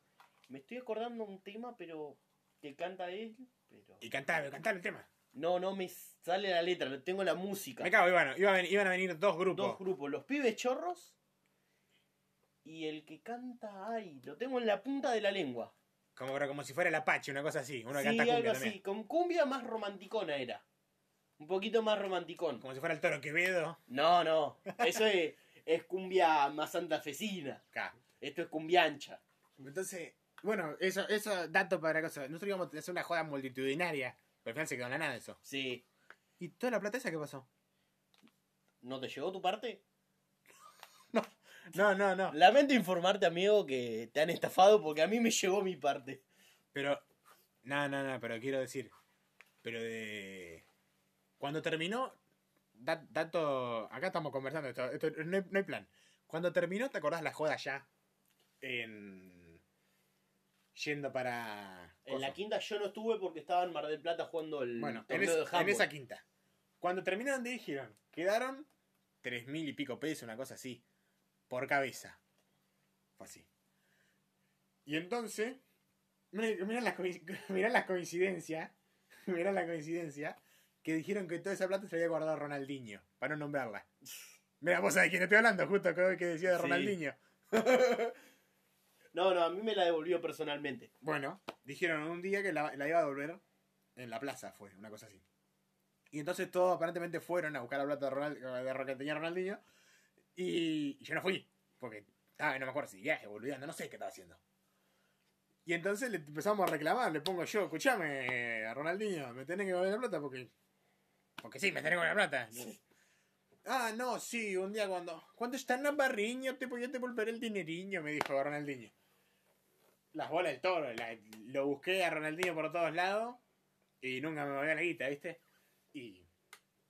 Me estoy acordando un tema, pero... Que canta él, pero... Y cantaba, cantaba el tema. No, no me sale la letra, tengo la música. Me cago, iban, iban, a venir, iban a venir dos grupos. Dos grupos, los pibes chorros y el que canta, ay, lo tengo en la punta de la lengua. Como, como si fuera el Apache, una cosa así. Uno sí, canta algo cumbia así, también. con cumbia más romanticona era. Un poquito más romanticón. Como si fuera el toro Quevedo. No, no, eso es, es cumbia más santafesina. Acá. Esto es cumbia ancha. Entonces, bueno, eso, eso, dato para la cosa. Nosotros íbamos a hacer una joda multitudinaria. Pero al final se quedó en la nada eso. Sí. ¿Y toda la plata esa qué pasó? ¿No te llegó tu parte? No, no, no. Lamento informarte, amigo, que te han estafado porque a mí me llegó mi parte. Pero, no, no, no, pero quiero decir, pero de... Cuando terminó, dato, acá estamos conversando, esto, esto- no, hay, no hay plan. Cuando terminó, ¿te acordás la joda ya? En... Yendo para... En la quinta yo no estuve porque estaba en Mar del Plata jugando el Bueno, en, torneo es- de en handball. esa quinta. Cuando terminaron dijeron, quedaron tres mil y pico pesos, una cosa así, por cabeza. Fue así. Y entonces, mirá la, coinc- mirá la coincidencia, mirá la coincidencia, que dijeron que toda esa plata se había guardado Ronaldinho, para no nombrarla. Mira, vos sabés quién estoy hablando, justo que, que decía de Sí. Ronaldinho. No, no, a mí me la devolvió personalmente. Bueno, dijeron un día que la, la iba a devolver en la plaza, fue, una cosa así. Y entonces todos aparentemente fueron a buscar la plata de, Ronald, de tenía Ronaldinho. Y, y yo no fui, porque estaba, no me acuerdo si viaje, boludeando, no sé qué estaba haciendo. Y entonces le empezamos a reclamar, le pongo yo, escuchame, a Ronaldinho, me tenés que devolver la plata porque. Porque sí, me tenés que devolver la plata. Ah, no, sí, un día cuando. Cuando está en la barriña, te voy a devolver el dineriño, me dijo Ronaldinho. Las bolas del toro, la- lo busqué a Ronaldinho por todos lados y nunca me volvió la guita, ¿viste? Y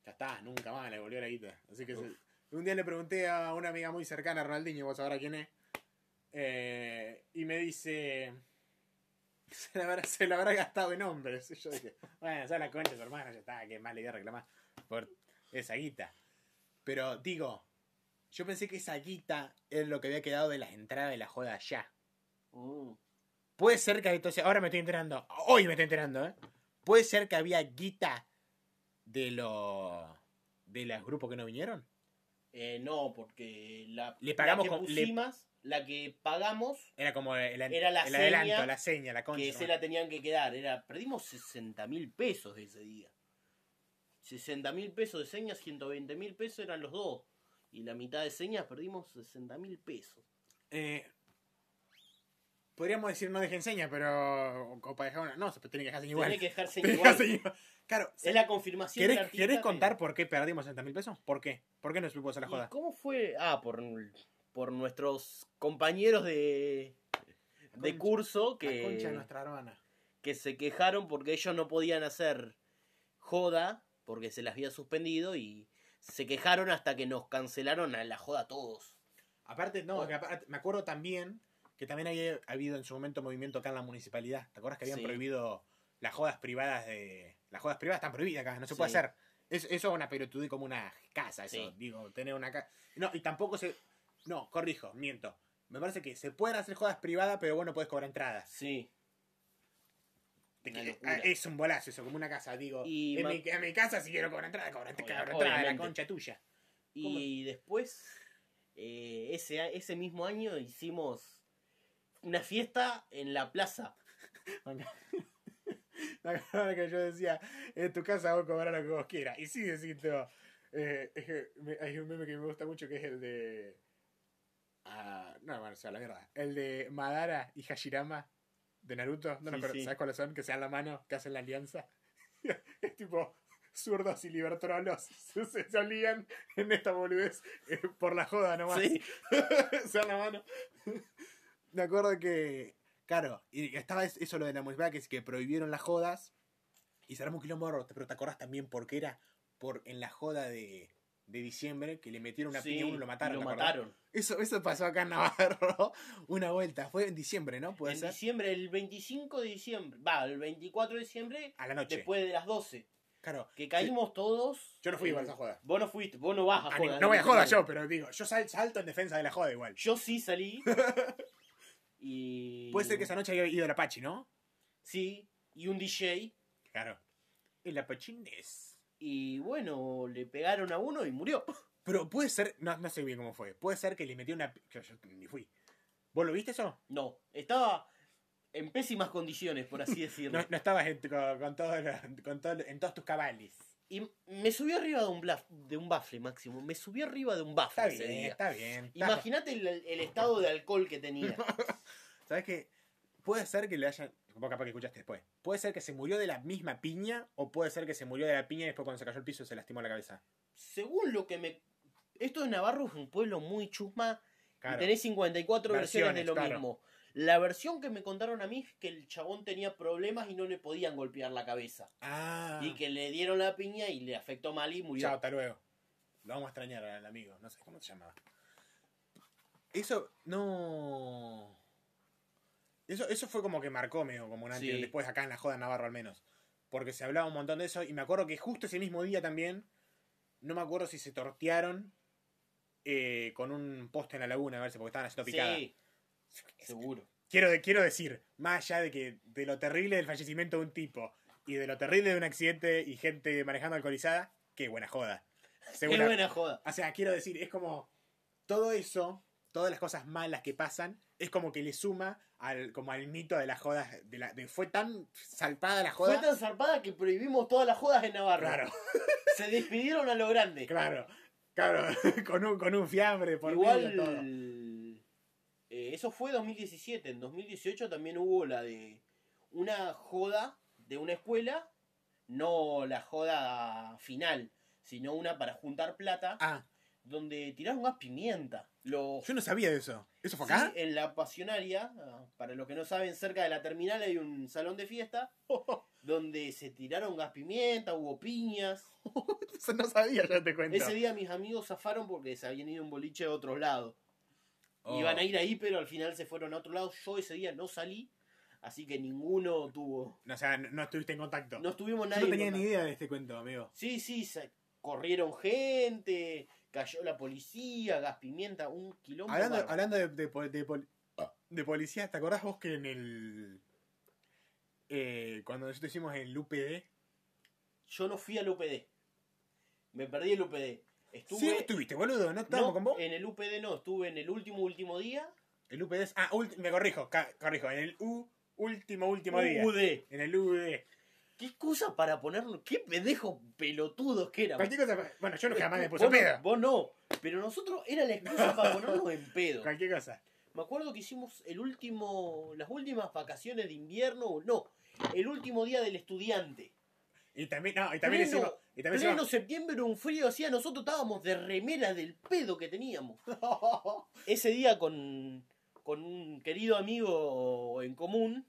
ya está, nunca más le volvió la guita. Así que se- un día le pregunté a una amiga muy cercana a Ronaldinho, vos sabrás quién es, eh, y me dice. Se la, habrá, se la habrá gastado en hombres. Y yo dije, bueno, ya la de su hermano, ya está, que más le voy a reclamar por esa guita. Pero digo, yo pensé que esa guita es lo que había quedado de las entradas de la joda allá. Mm. Puede ser que entonces, ahora me estoy enterando, hoy me estoy enterando, ¿eh? Puede ser que había guita de los de los grupos que no vinieron. Eh, no, porque la, Le pagamos la que con- le- pusimos, la que pagamos, Era como el, Era la el adelanto, la seña, la concha. que se la tenían que quedar. Era, perdimos 60 mil pesos ese día. 60 mil pesos de señas, 120 mil pesos eran los dos. Y la mitad de señas perdimos 60 mil pesos. Eh, podríamos decir no dejen seña, pero. O para dejar una. No, se tiene que dejar seña igual. Tenés que dejar seña Tenés que igual. Claro. Es la confirmación del ¿Querés, artista querés que- contar por qué perdimos 60 mil pesos? ¿Por qué? ¿Por qué no explicó esa la ¿Y joda? ¿Cómo fue? Ah, por, por nuestros compañeros de, de concha- curso La concha de que, nuestra hermana. que se quejaron porque ellos no podían hacer joda porque se las había suspendido y se quejaron hasta que nos cancelaron a la joda todos. Aparte, no, Bueno. que aparte- me acuerdo también que también había habido en su momento movimiento acá en la municipalidad. ¿Te acuerdas que habían Sí. prohibido las jodas privadas de. Las jodas privadas están prohibidas acá, no se puede hacer. Es- eso es una pelotudez como una casa, eso. Sí. Digo, tener una casa. No, y tampoco se. No, corrijo, miento. Me parece que se pueden hacer jodas privadas, pero bueno, puedes cobrar entradas. Sí. Que- ah, es un bolazo eso, como una casa. Digo, Y en, ma- mi, en mi casa si quiero cobrar entrada, cobrar, entrada, la concha tuya. Y después, eh, ese, ese mismo año hicimos una fiesta en la plaza. La que yo decía, en tu casa vos cobrás lo que vos quieras. Y sí, todo. Eh, es que me- hay un meme que me gusta mucho que es el de. ah, no, bueno, o sea, la verdad. El de Madara y Hashirama de Naruto. No, no, pero sí. ¿sabes cuáles son? Que se dan la mano, que hacen la alianza. es tipo zurdos y libertrolos se, se, se alían en esta boludez eh, por la joda nomás. Sí. se dan la mano. Me acuerdo que. Claro, y estaba es- eso lo de la municipalidad, que es que prohibieron las jodas. Y armó un quilombo, pero te acordás también por qué era por en la joda de, de diciembre que le metieron una Sí, piña a uno y lo mataron. Lo mataron. Eso, eso pasó acá en Navarro una vuelta. Fue en diciembre, ¿no? Puede En ser. diciembre, el 25 de diciembre. Va, el 24 de diciembre, A la noche. después de las 12. Claro. Que caímos todos. Yo no fui eh, igual a esa joda. Vos no fuiste, vos no vas a Ah, ni- joda. no voy a joda yo, pero digo, yo sal- salto en defensa de la joda igual. Yo sí salí. y. Puede ser que esa noche haya ido el Apache, ¿no? Sí, y un DJ. Claro. El Apachines. Y bueno, le pegaron a uno y murió. Pero puede ser, no, no sé bien cómo fue. Puede ser que le metió una. Yo, yo ni fui. ¿Vos lo viste eso? No, estaba en pésimas condiciones, por así decirlo. No, no estabas en- con, con todo con todo en todos tus cabales. Y me subió arriba de un, blaf- de un bafle, Máximo. Me subió arriba de un bafle Está ese bien, día. está bien. Imagínate el, el estado de alcohol que tenía. ¿Sabes qué? Puede ser que le hayan. Vos capaz que escuchaste después. Puede ser que se murió de la misma piña o puede ser que se murió de la piña y después cuando se cayó al piso se lastimó la cabeza. Según lo que me... Esto de Navarro es un pueblo muy chusma Claro. y tenés 54 versiones, de lo claro. mismo. La versión que me contaron a mí es que el chabón tenía problemas y no le podían golpear la cabeza. Ah. Y que le dieron la piña y le afectó mal y murió. Chao, hasta luego. Lo vamos a extrañar al amigo. No sé cómo se llamaba. Eso no. Eso, eso fue como que marcó medio como un antes Sí. después acá en la joda Navarro al menos. Porque se hablaba un montón de eso y me acuerdo que justo ese mismo día también, no me acuerdo si se tortearon eh, con un poste en la laguna, a ver si porque estaban haciendo picada. Sí, seguro. Quiero, quiero decir, más allá de que de lo terrible del fallecimiento de un tipo y de lo terrible de un accidente y gente manejando alcoholizada, qué buena joda. Qué buena joda. o sea, quiero decir, es como todo eso, todas las cosas malas que pasan, es como que le suma al, como al mito de las jodas. De la, de, fue tan salpada la joda. Fue tan zarpada que prohibimos todas las jodas en Navarro. Claro, Se despidieron a lo grande. claro, claro, con un, con un fiambre por Igual, medio, todo. Eh, eso fue 2017. En 2018 también hubo la de una joda de una escuela, no la joda final, sino una para juntar plata, Ah, donde tiraron gas pimienta. Los, yo no sabía de eso. ¿Eso fue Sí, acá? en la pasionaria, para los que no saben, cerca de la terminal hay un salón de fiesta donde se tiraron gas pimienta, hubo piñas. Eso no sabía, ya te cuento. Ese día mis amigos zafaron porque se habían ido un boliche a otro lado. Oh. Iban a ir ahí, pero al final se fueron a otro lado. Yo ese día no salí, así que ninguno tuvo. No, o sea, no, no estuviste en contacto. No estuvimos yo nadie. no en tenía ni idea de este cuento, amigo. Sí, sí, se- corrieron gente, cayó la policía, gas pimienta, un quilombo. Hablando, hablando de, de, de, pol- de policía, ¿te acordás vos que en el. eh, cuando nosotros hicimos el UPD. Yo no fui al UPD. Me perdí el UPD. Estuve. Sí, estuviste, boludo, ¿no estábamos no, con vos? En el UPD no, estuve en el último, último día. El UPD es. Ah, ulti- me corrijo, ca- corrijo. En el U, último, último día. UD. En el UD. ¿Qué excusa para ponerlo? ¿Qué pendejos pelotudos que? Cualquier cosa. Bueno, yo no jamás me puse no, pedo. vos no, pero nosotros era la excusa para ponernos en pedo. Cualquier cosa. Me acuerdo que hicimos el último, las últimas vacaciones de invierno, no, el último día del estudiante. Y también, no, y también Pleno-. Y también Pleno septiembre, un frío hacía, nosotros estábamos de remera del pedo que teníamos. Ese día con, con un querido amigo en común,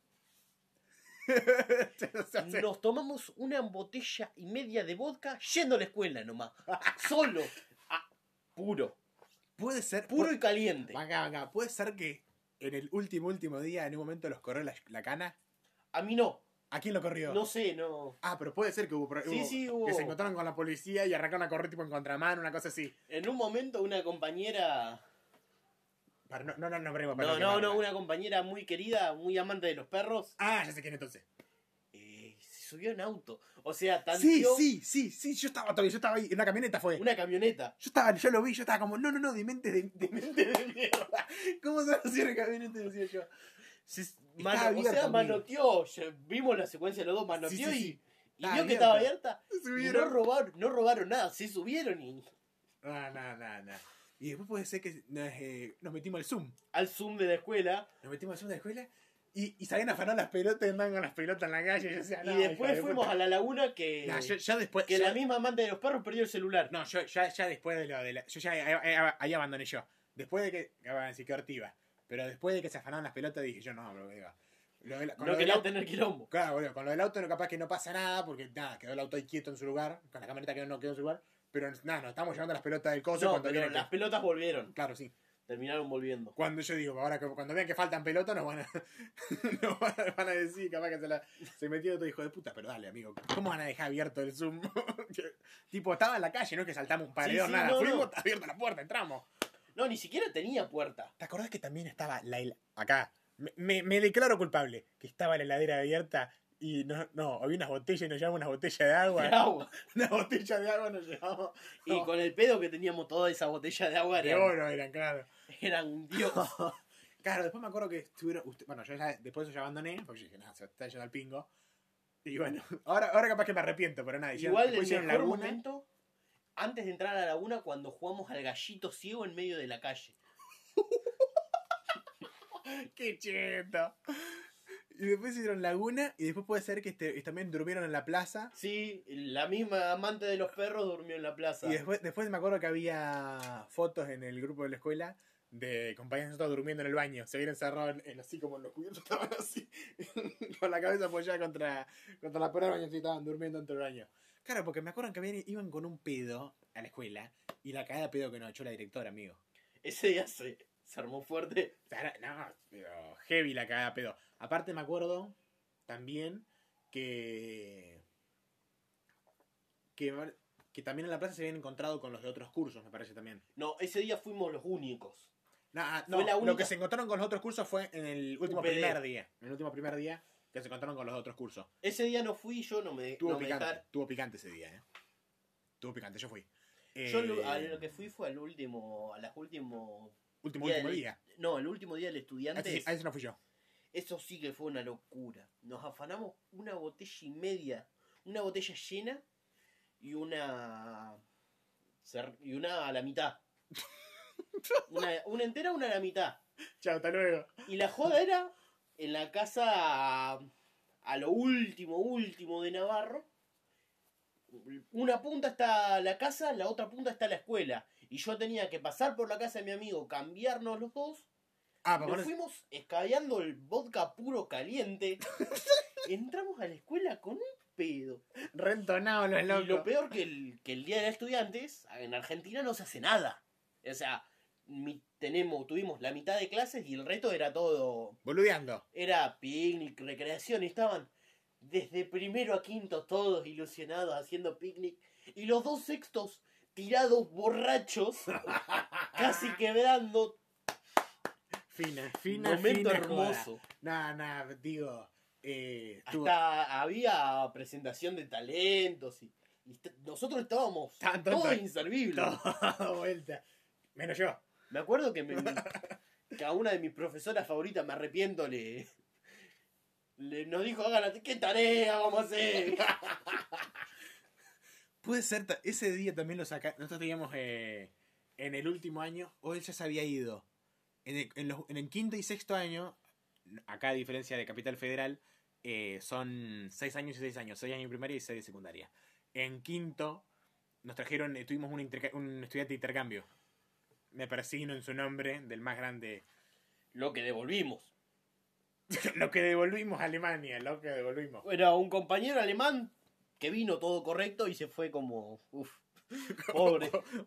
nos tomamos una botella y media de vodka yendo a la escuela nomás. Solo. Ah, puro. Puede ser. Puro y caliente. Venga, venga, puede ser que en el último, último día, en un momento los corrió la, la cana. A mí no. ¿A quién lo corrió? No sé, no. Ah, pero puede ser que hubo, Sí, sí, hubo. Que se encontraron con la policía y arrancaron a correr tipo en contramano, una cosa así. En un momento una compañera. Para, no, no, no, no, para No, no, no, una compañera muy querida, muy amante de los perros, Ah, ya sé quién entonces. eh, se subió en auto. O sea, Sí, tanteó sí, sí, sí, yo estaba todavía, yo estaba ahí, en una camioneta fue. una camioneta. Yo estaba, yo lo vi, yo estaba como, no, no, no, de mente de, de mente de mierda. ¿Cómo se va a hacer camioneta? Decía yo. Se- o sea, manoteó. Vimos la secuencia de los dos, manoteó y, vio que estaba abierta. Y no robaron, no robaron nada, se subieron y No, no, no, no. Y después puede ser que nos, eh, nos metimos al Zoom. al Zoom de la escuela. Nos metimos al Zoom de la escuela y, y sabían afanar las pelotas y andaban con las pelotas en la calle. Y, yo decía, y no, después de fuimos puta. a la laguna que, No, yo- ya después. que la misma amante de los perros perdió el celular. No, yo ya, ya después de lo de la. Yo ya ahí, ahí- ahí abandoné yo. Después de que. que van a decir que ortiva. Pero después de que se afanaron las pelotas dije yo, no, bro, digo, lo la- con no lo del quería auto- tener quilombo. Claro, boludo, con lo del auto no capaz que no pasa nada, porque nada, quedó el auto ahí quieto en su lugar, con la camioneta que no quedó en su lugar, pero nada, nos estamos llevando las pelotas del coso No, cuando pero las que- pelotas volvieron. Claro, sí. Terminaron volviendo. Cuando yo digo, ahora que cuando vean que faltan pelotas, nos van a, nos van a, van a decir, capaz que se la se metió otro hijo de puta, pero dale, amigo, ¿cómo van a dejar abierto el Zoom? tipo, estaba en la calle, no es que saltamos un paredón, sí, nada, no, fuimos, no. abierta la puerta, entramos. No, ni siquiera tenía puerta. ¿Te acordás que también estaba la acá? Me, me, me declaro culpable, que estaba la heladera abierta y no, no, había unas botellas y nos llevamos unas botellas de agua. De agua. Una botella de agua nos llevamos. Y No, con el pedo que teníamos toda esa botella de agua de eran, oro eran, claro. eran un dios. Claro, después me acuerdo que estuvieron. usted- bueno, yo ya, después de eso ya abandoné, porque yo dije, nada, se está yendo al pingo. Y bueno, ahora, ahora capaz que me arrepiento, pero nada. Igual el después hicieron mejor momento, antes de entrar a la laguna, cuando jugamos al gallito ciego en medio de la calle. ¡Qué cheto! Y después hicieron laguna, y después puede ser que este, y también durmieron en la plaza. Sí, la misma amante de los perros durmió en la plaza. Y después, después me acuerdo que había fotos en el grupo de la escuela de compañeros nosotros durmiendo en el baño. Se habían encerrado en, en así como los cubiertos estaban así, con la cabeza apoyada contra, contra la pared del baño, así estaban durmiendo dentro del baño. Claro, porque me acuerdo que habían- iban con un pedo a la escuela y la cagada de pedo que nos echó la directora, amigo. Ese día se, se armó fuerte. No, pero heavy la cagada de pedo. Aparte me acuerdo también que, que que también en la plaza se habían encontrado con los de otros cursos, me parece también. No, ese día fuimos los únicos. Nah, no, la lo única- que se encontraron con los otros cursos fue en el último UPD. primer día. En el último primer día que se encontraron con los otros cursos. Ese día no fui, yo no me, Tuvo no me picante, tuvo picante ese día, eh. Tuvo picante, yo fui. Yo Eh, lo, a lo que fui fue al último, a las último, último día último del- día. no, el último día del A estudiante. ese, sí- a ese no fui yo. Eso sí que fue una locura. Nos afanamos una botella y media, una botella llena y una y una a la mitad. Una, una entera, una a la mitad. Chao, hasta luego. Y la joda era en la casa a, a lo último, último de Navarro. Una punta está la casa, la otra punta está la escuela. Y yo tenía que pasar por la casa de mi amigo, cambiarnos los dos. Ah, Nos papá. fuimos escabeando el vodka puro caliente. Entramos a la escuela con un pedo. Rentonado los Y locos. lo peor que el, que el Día de Estudiantes, en Argentina no se hace nada. O sea, mi- tenemos, tuvimos la mitad de clases y el resto era todo Boludeando. era picnic, recreación, y estaban desde primero a quinto todos ilusionados haciendo picnic, y los dos sextos tirados borrachos, casi quebrando. Fina, fina, Momento fina hermoso. Nah, nah, digo. Eh, Hasta había presentación de talentos, y, nosotros estábamos todos inservibles. todo vuelta. Menos yo. Me acuerdo que, a una de mis profesoras favoritas, me arrepiento, le, le nos dijo, hagan ¿qué tarea vamos a hacer? Puede ser, ese día también lo saca. Nosotros teníamos eh, en el último año, o él ya se había ido. En el, en el quinto y sexto año, acá a diferencia de Capital Federal, eh, son seis años y seis años, seis años de primaria y seis de secundaria. En quinto, nos trajeron, eh, tuvimos un, un estudiante de intercambio. Me persigno en su nombre, del más grande. Lo que devolvimos. lo que devolvimos a Alemania, lo que devolvimos. Era un compañero alemán que vino todo correcto y se fue como. Uf, pobre.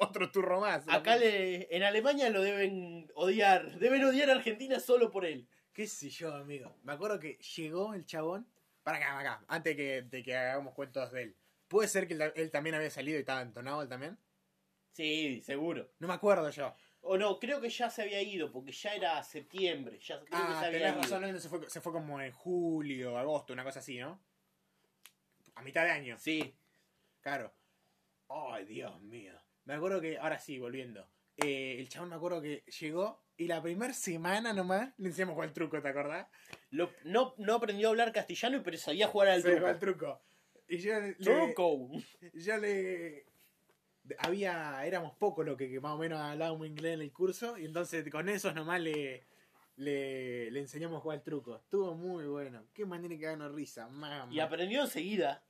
Otro turro más. Acá le, en Alemania lo deben odiar. Deben odiar a Argentina solo por él. ¿Qué sé yo, amigo? Me acuerdo que llegó el chabón. Para acá, para acá. Antes que, de que hagamos cuentos de él. ¿Puede ser que él, él también había salido y estaba entonado él también? Sí, seguro. No me acuerdo yo. O no, creo que ya se había ido porque ya era septiembre. Ya creo que Ah, se había tenés ido. razón, se fue, se fue como en julio, agosto, una cosa así, ¿no? A mitad de año. Sí. Claro. Ay, Dios mío. Me acuerdo que, ahora sí, volviendo. eh, el chabón me acuerdo que llegó y la primera semana nomás le enseñamos cuál truco, ¿te acordás? Lo- no, no aprendió a hablar castellano, pero sabía jugar al Sí, truco. cuál truco. Y yo le, Truco. yo le había éramos pocos los que, que más o menos hablábamos inglés en el curso y entonces con esos nomás le le, le enseñamos a jugar el truco. Estuvo muy bueno. Qué manera que ganar risa, mamá. Y aprendió enseguida.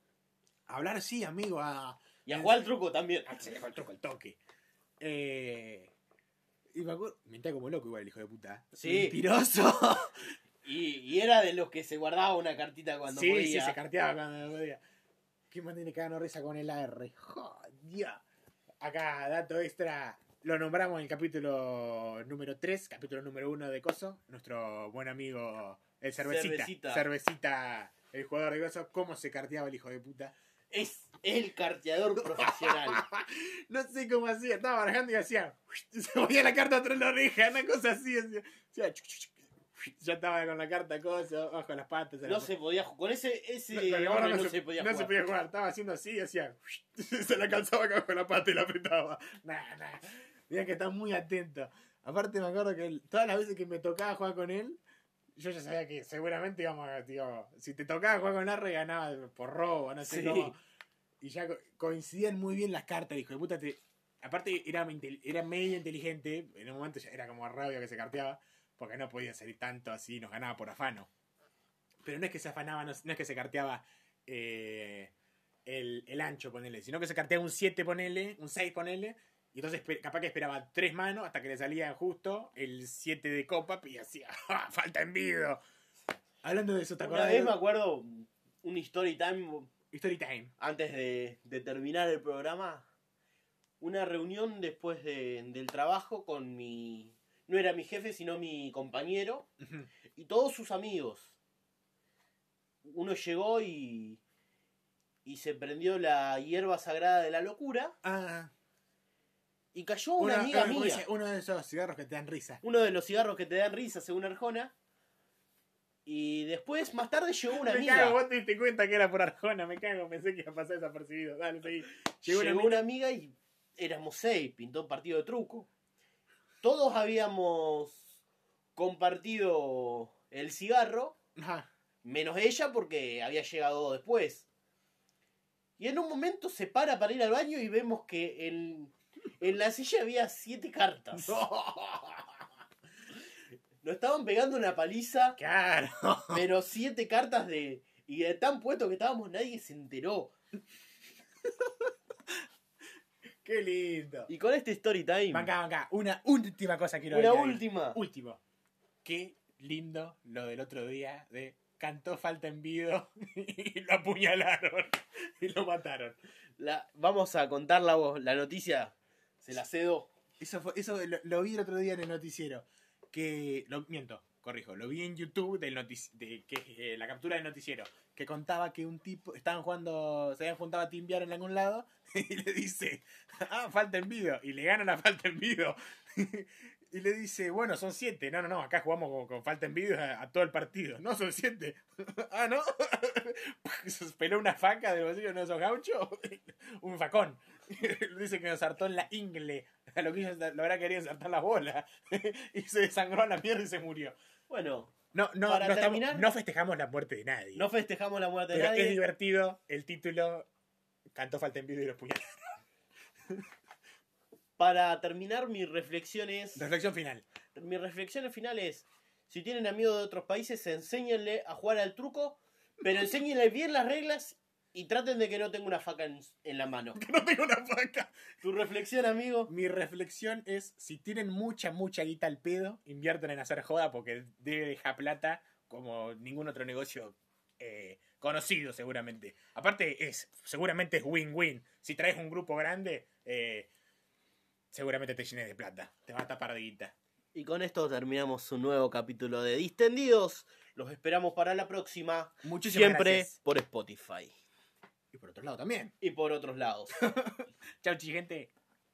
Hablar sí, amigo, a Y a jugar al truco también. Ah, se le el truco al toque. Eh, y me acuerdo, mentía como loco igual el hijo de puta. Sí. Mentiroso. Y, y era de los que se guardaba una cartita cuando sí, podía. sí, se carteaba cuando podía. ¿Qué tiene que ganar risa con el AR? Joder. Acá, dato extra. Lo nombramos en el capítulo número 3, capítulo número 1 de Coso. Nuestro buen amigo, el Cervecita. Cervecita. Cervecita, el jugador de Coso. ¿Cómo se carteaba el hijo de puta? Es el carteador profesional. No sé cómo hacía, estaba barajando y hacía. Se ponía la carta atrás de la oreja, una cosa así. hacía- ya estaba con la carta, cosa, bajo las patas. la No se podía jugar. Con ese, ese No, no, se, podía no jugar. se podía jugar, estaba haciendo así y hacía. Se la calzaba acá con la pata y la apretaba. Nah, nah. Tenía que estar muy atento. Aparte, me acuerdo que él- todas las veces que me tocaba jugar con él, yo ya sabía que seguramente íbamos a. Tío, si te tocaba jugar con Arre, ganaba por robo, no sé Sí. cómo. Y ya co- coincidían muy bien las cartas, hijo de puta. Te... Aparte, era, era medio inteligente. En un momento ya era como rabia que se carteaba, porque no podía salir tanto así, nos ganaba por afano. Pero no es que se afanaba, no, no es que se carteaba eh, el, el ancho, ponele, sino que se carteaba un 7, ponele, un 6, ponele. Y entonces capaz que esperaba tres manos hasta que le salía justo el 7 de copa y hacía ¡Ah, falta envido. Hablando de eso, ¿te Una acordás? vez de- me acuerdo un story time Story time. antes de, de terminar el programa. Una reunión después de- del trabajo con mi. No era mi jefe, sino mi compañero y todos sus amigos. Uno llegó y. y se prendió la hierba sagrada de la locura ah, y cayó una uno, amiga eh, mía. dice, uno de esos cigarros que te dan risa. Uno de los cigarros que te dan risa, según Arjona. Y después, más tarde, llegó una me amiga. cago, vos te diste cuenta que era por Arjona, me cago, pensé que iba a pasar desapercibido. Dale, seguí. Llegó, Llegó una una, amiga- amiga y éramos seis, pintó un partido de truco. Todos habíamos compartido el cigarro, Ajá. menos ella porque había llegado después. Y en un momento se para para ir al baño y vemos que en, en la silla había siete cartas. Nos estaban pegando una paliza, Claro. pero siete cartas de... Y de tan puesto que estábamos, nadie se enteró. Qué lindo. Y con este story time, Banca, banca. Una última cosa quiero una añadir. última. Último. Qué lindo lo del otro día de cantó falta en vido y lo apuñalaron y lo mataron. La, vamos a contar la, la noticia. Se la cedo. Eso, fue, eso lo, lo vi el otro día en el noticiero. Que. Lo, miento, corrijo. Lo vi en YouTube del de que eh, la captura del noticiero. Que contaba que un tipo. Estaban jugando. Se habían juntado a timbiar en algún lado. Y le dice. Ah, falta en. Y le gana la falta en. Y le dice, bueno, son siete. No, no, no, acá jugamos con, falta en vido a, a todo el partido. No, son siete. ah, ¿no? Se peló una faca bolsillo de uno de esos gauchos. Un facón. dice que nos saltó en la ingle. A lo que ellos lo habrá querido saltar la bola. y se desangró a la mierda y se murió. Bueno, No, no, Para no, estamos- no festejamos la muerte de nadie. no festejamos la muerte de pero es nadie. divertido el título. Cantó falta en vido y los puñales. Para terminar, mi reflexión es. Reflexión final. Mi reflexión final es. Si tienen amigos de otros países, enséñenle a jugar al truco, pero enséñenle bien las reglas y traten de que no tenga una faca en, en la mano. Que no tengo una faca. Tu reflexión, amigo. Mi reflexión es, si tienen mucha, mucha guita al pedo, invierten en hacer joda porque debe dejar plata como ningún otro negocio eh, conocido seguramente. Aparte, es seguramente es win-win. Si traes un grupo grande, eh, seguramente te llenes de plata. Te va a tapar de guita. Y con esto terminamos un nuevo capítulo de Distendidos. Los esperamos para la próxima. Muchísimas Siempre gracias. por Spotify. Y por otro lado también. Y por otros lados. Chau, gente.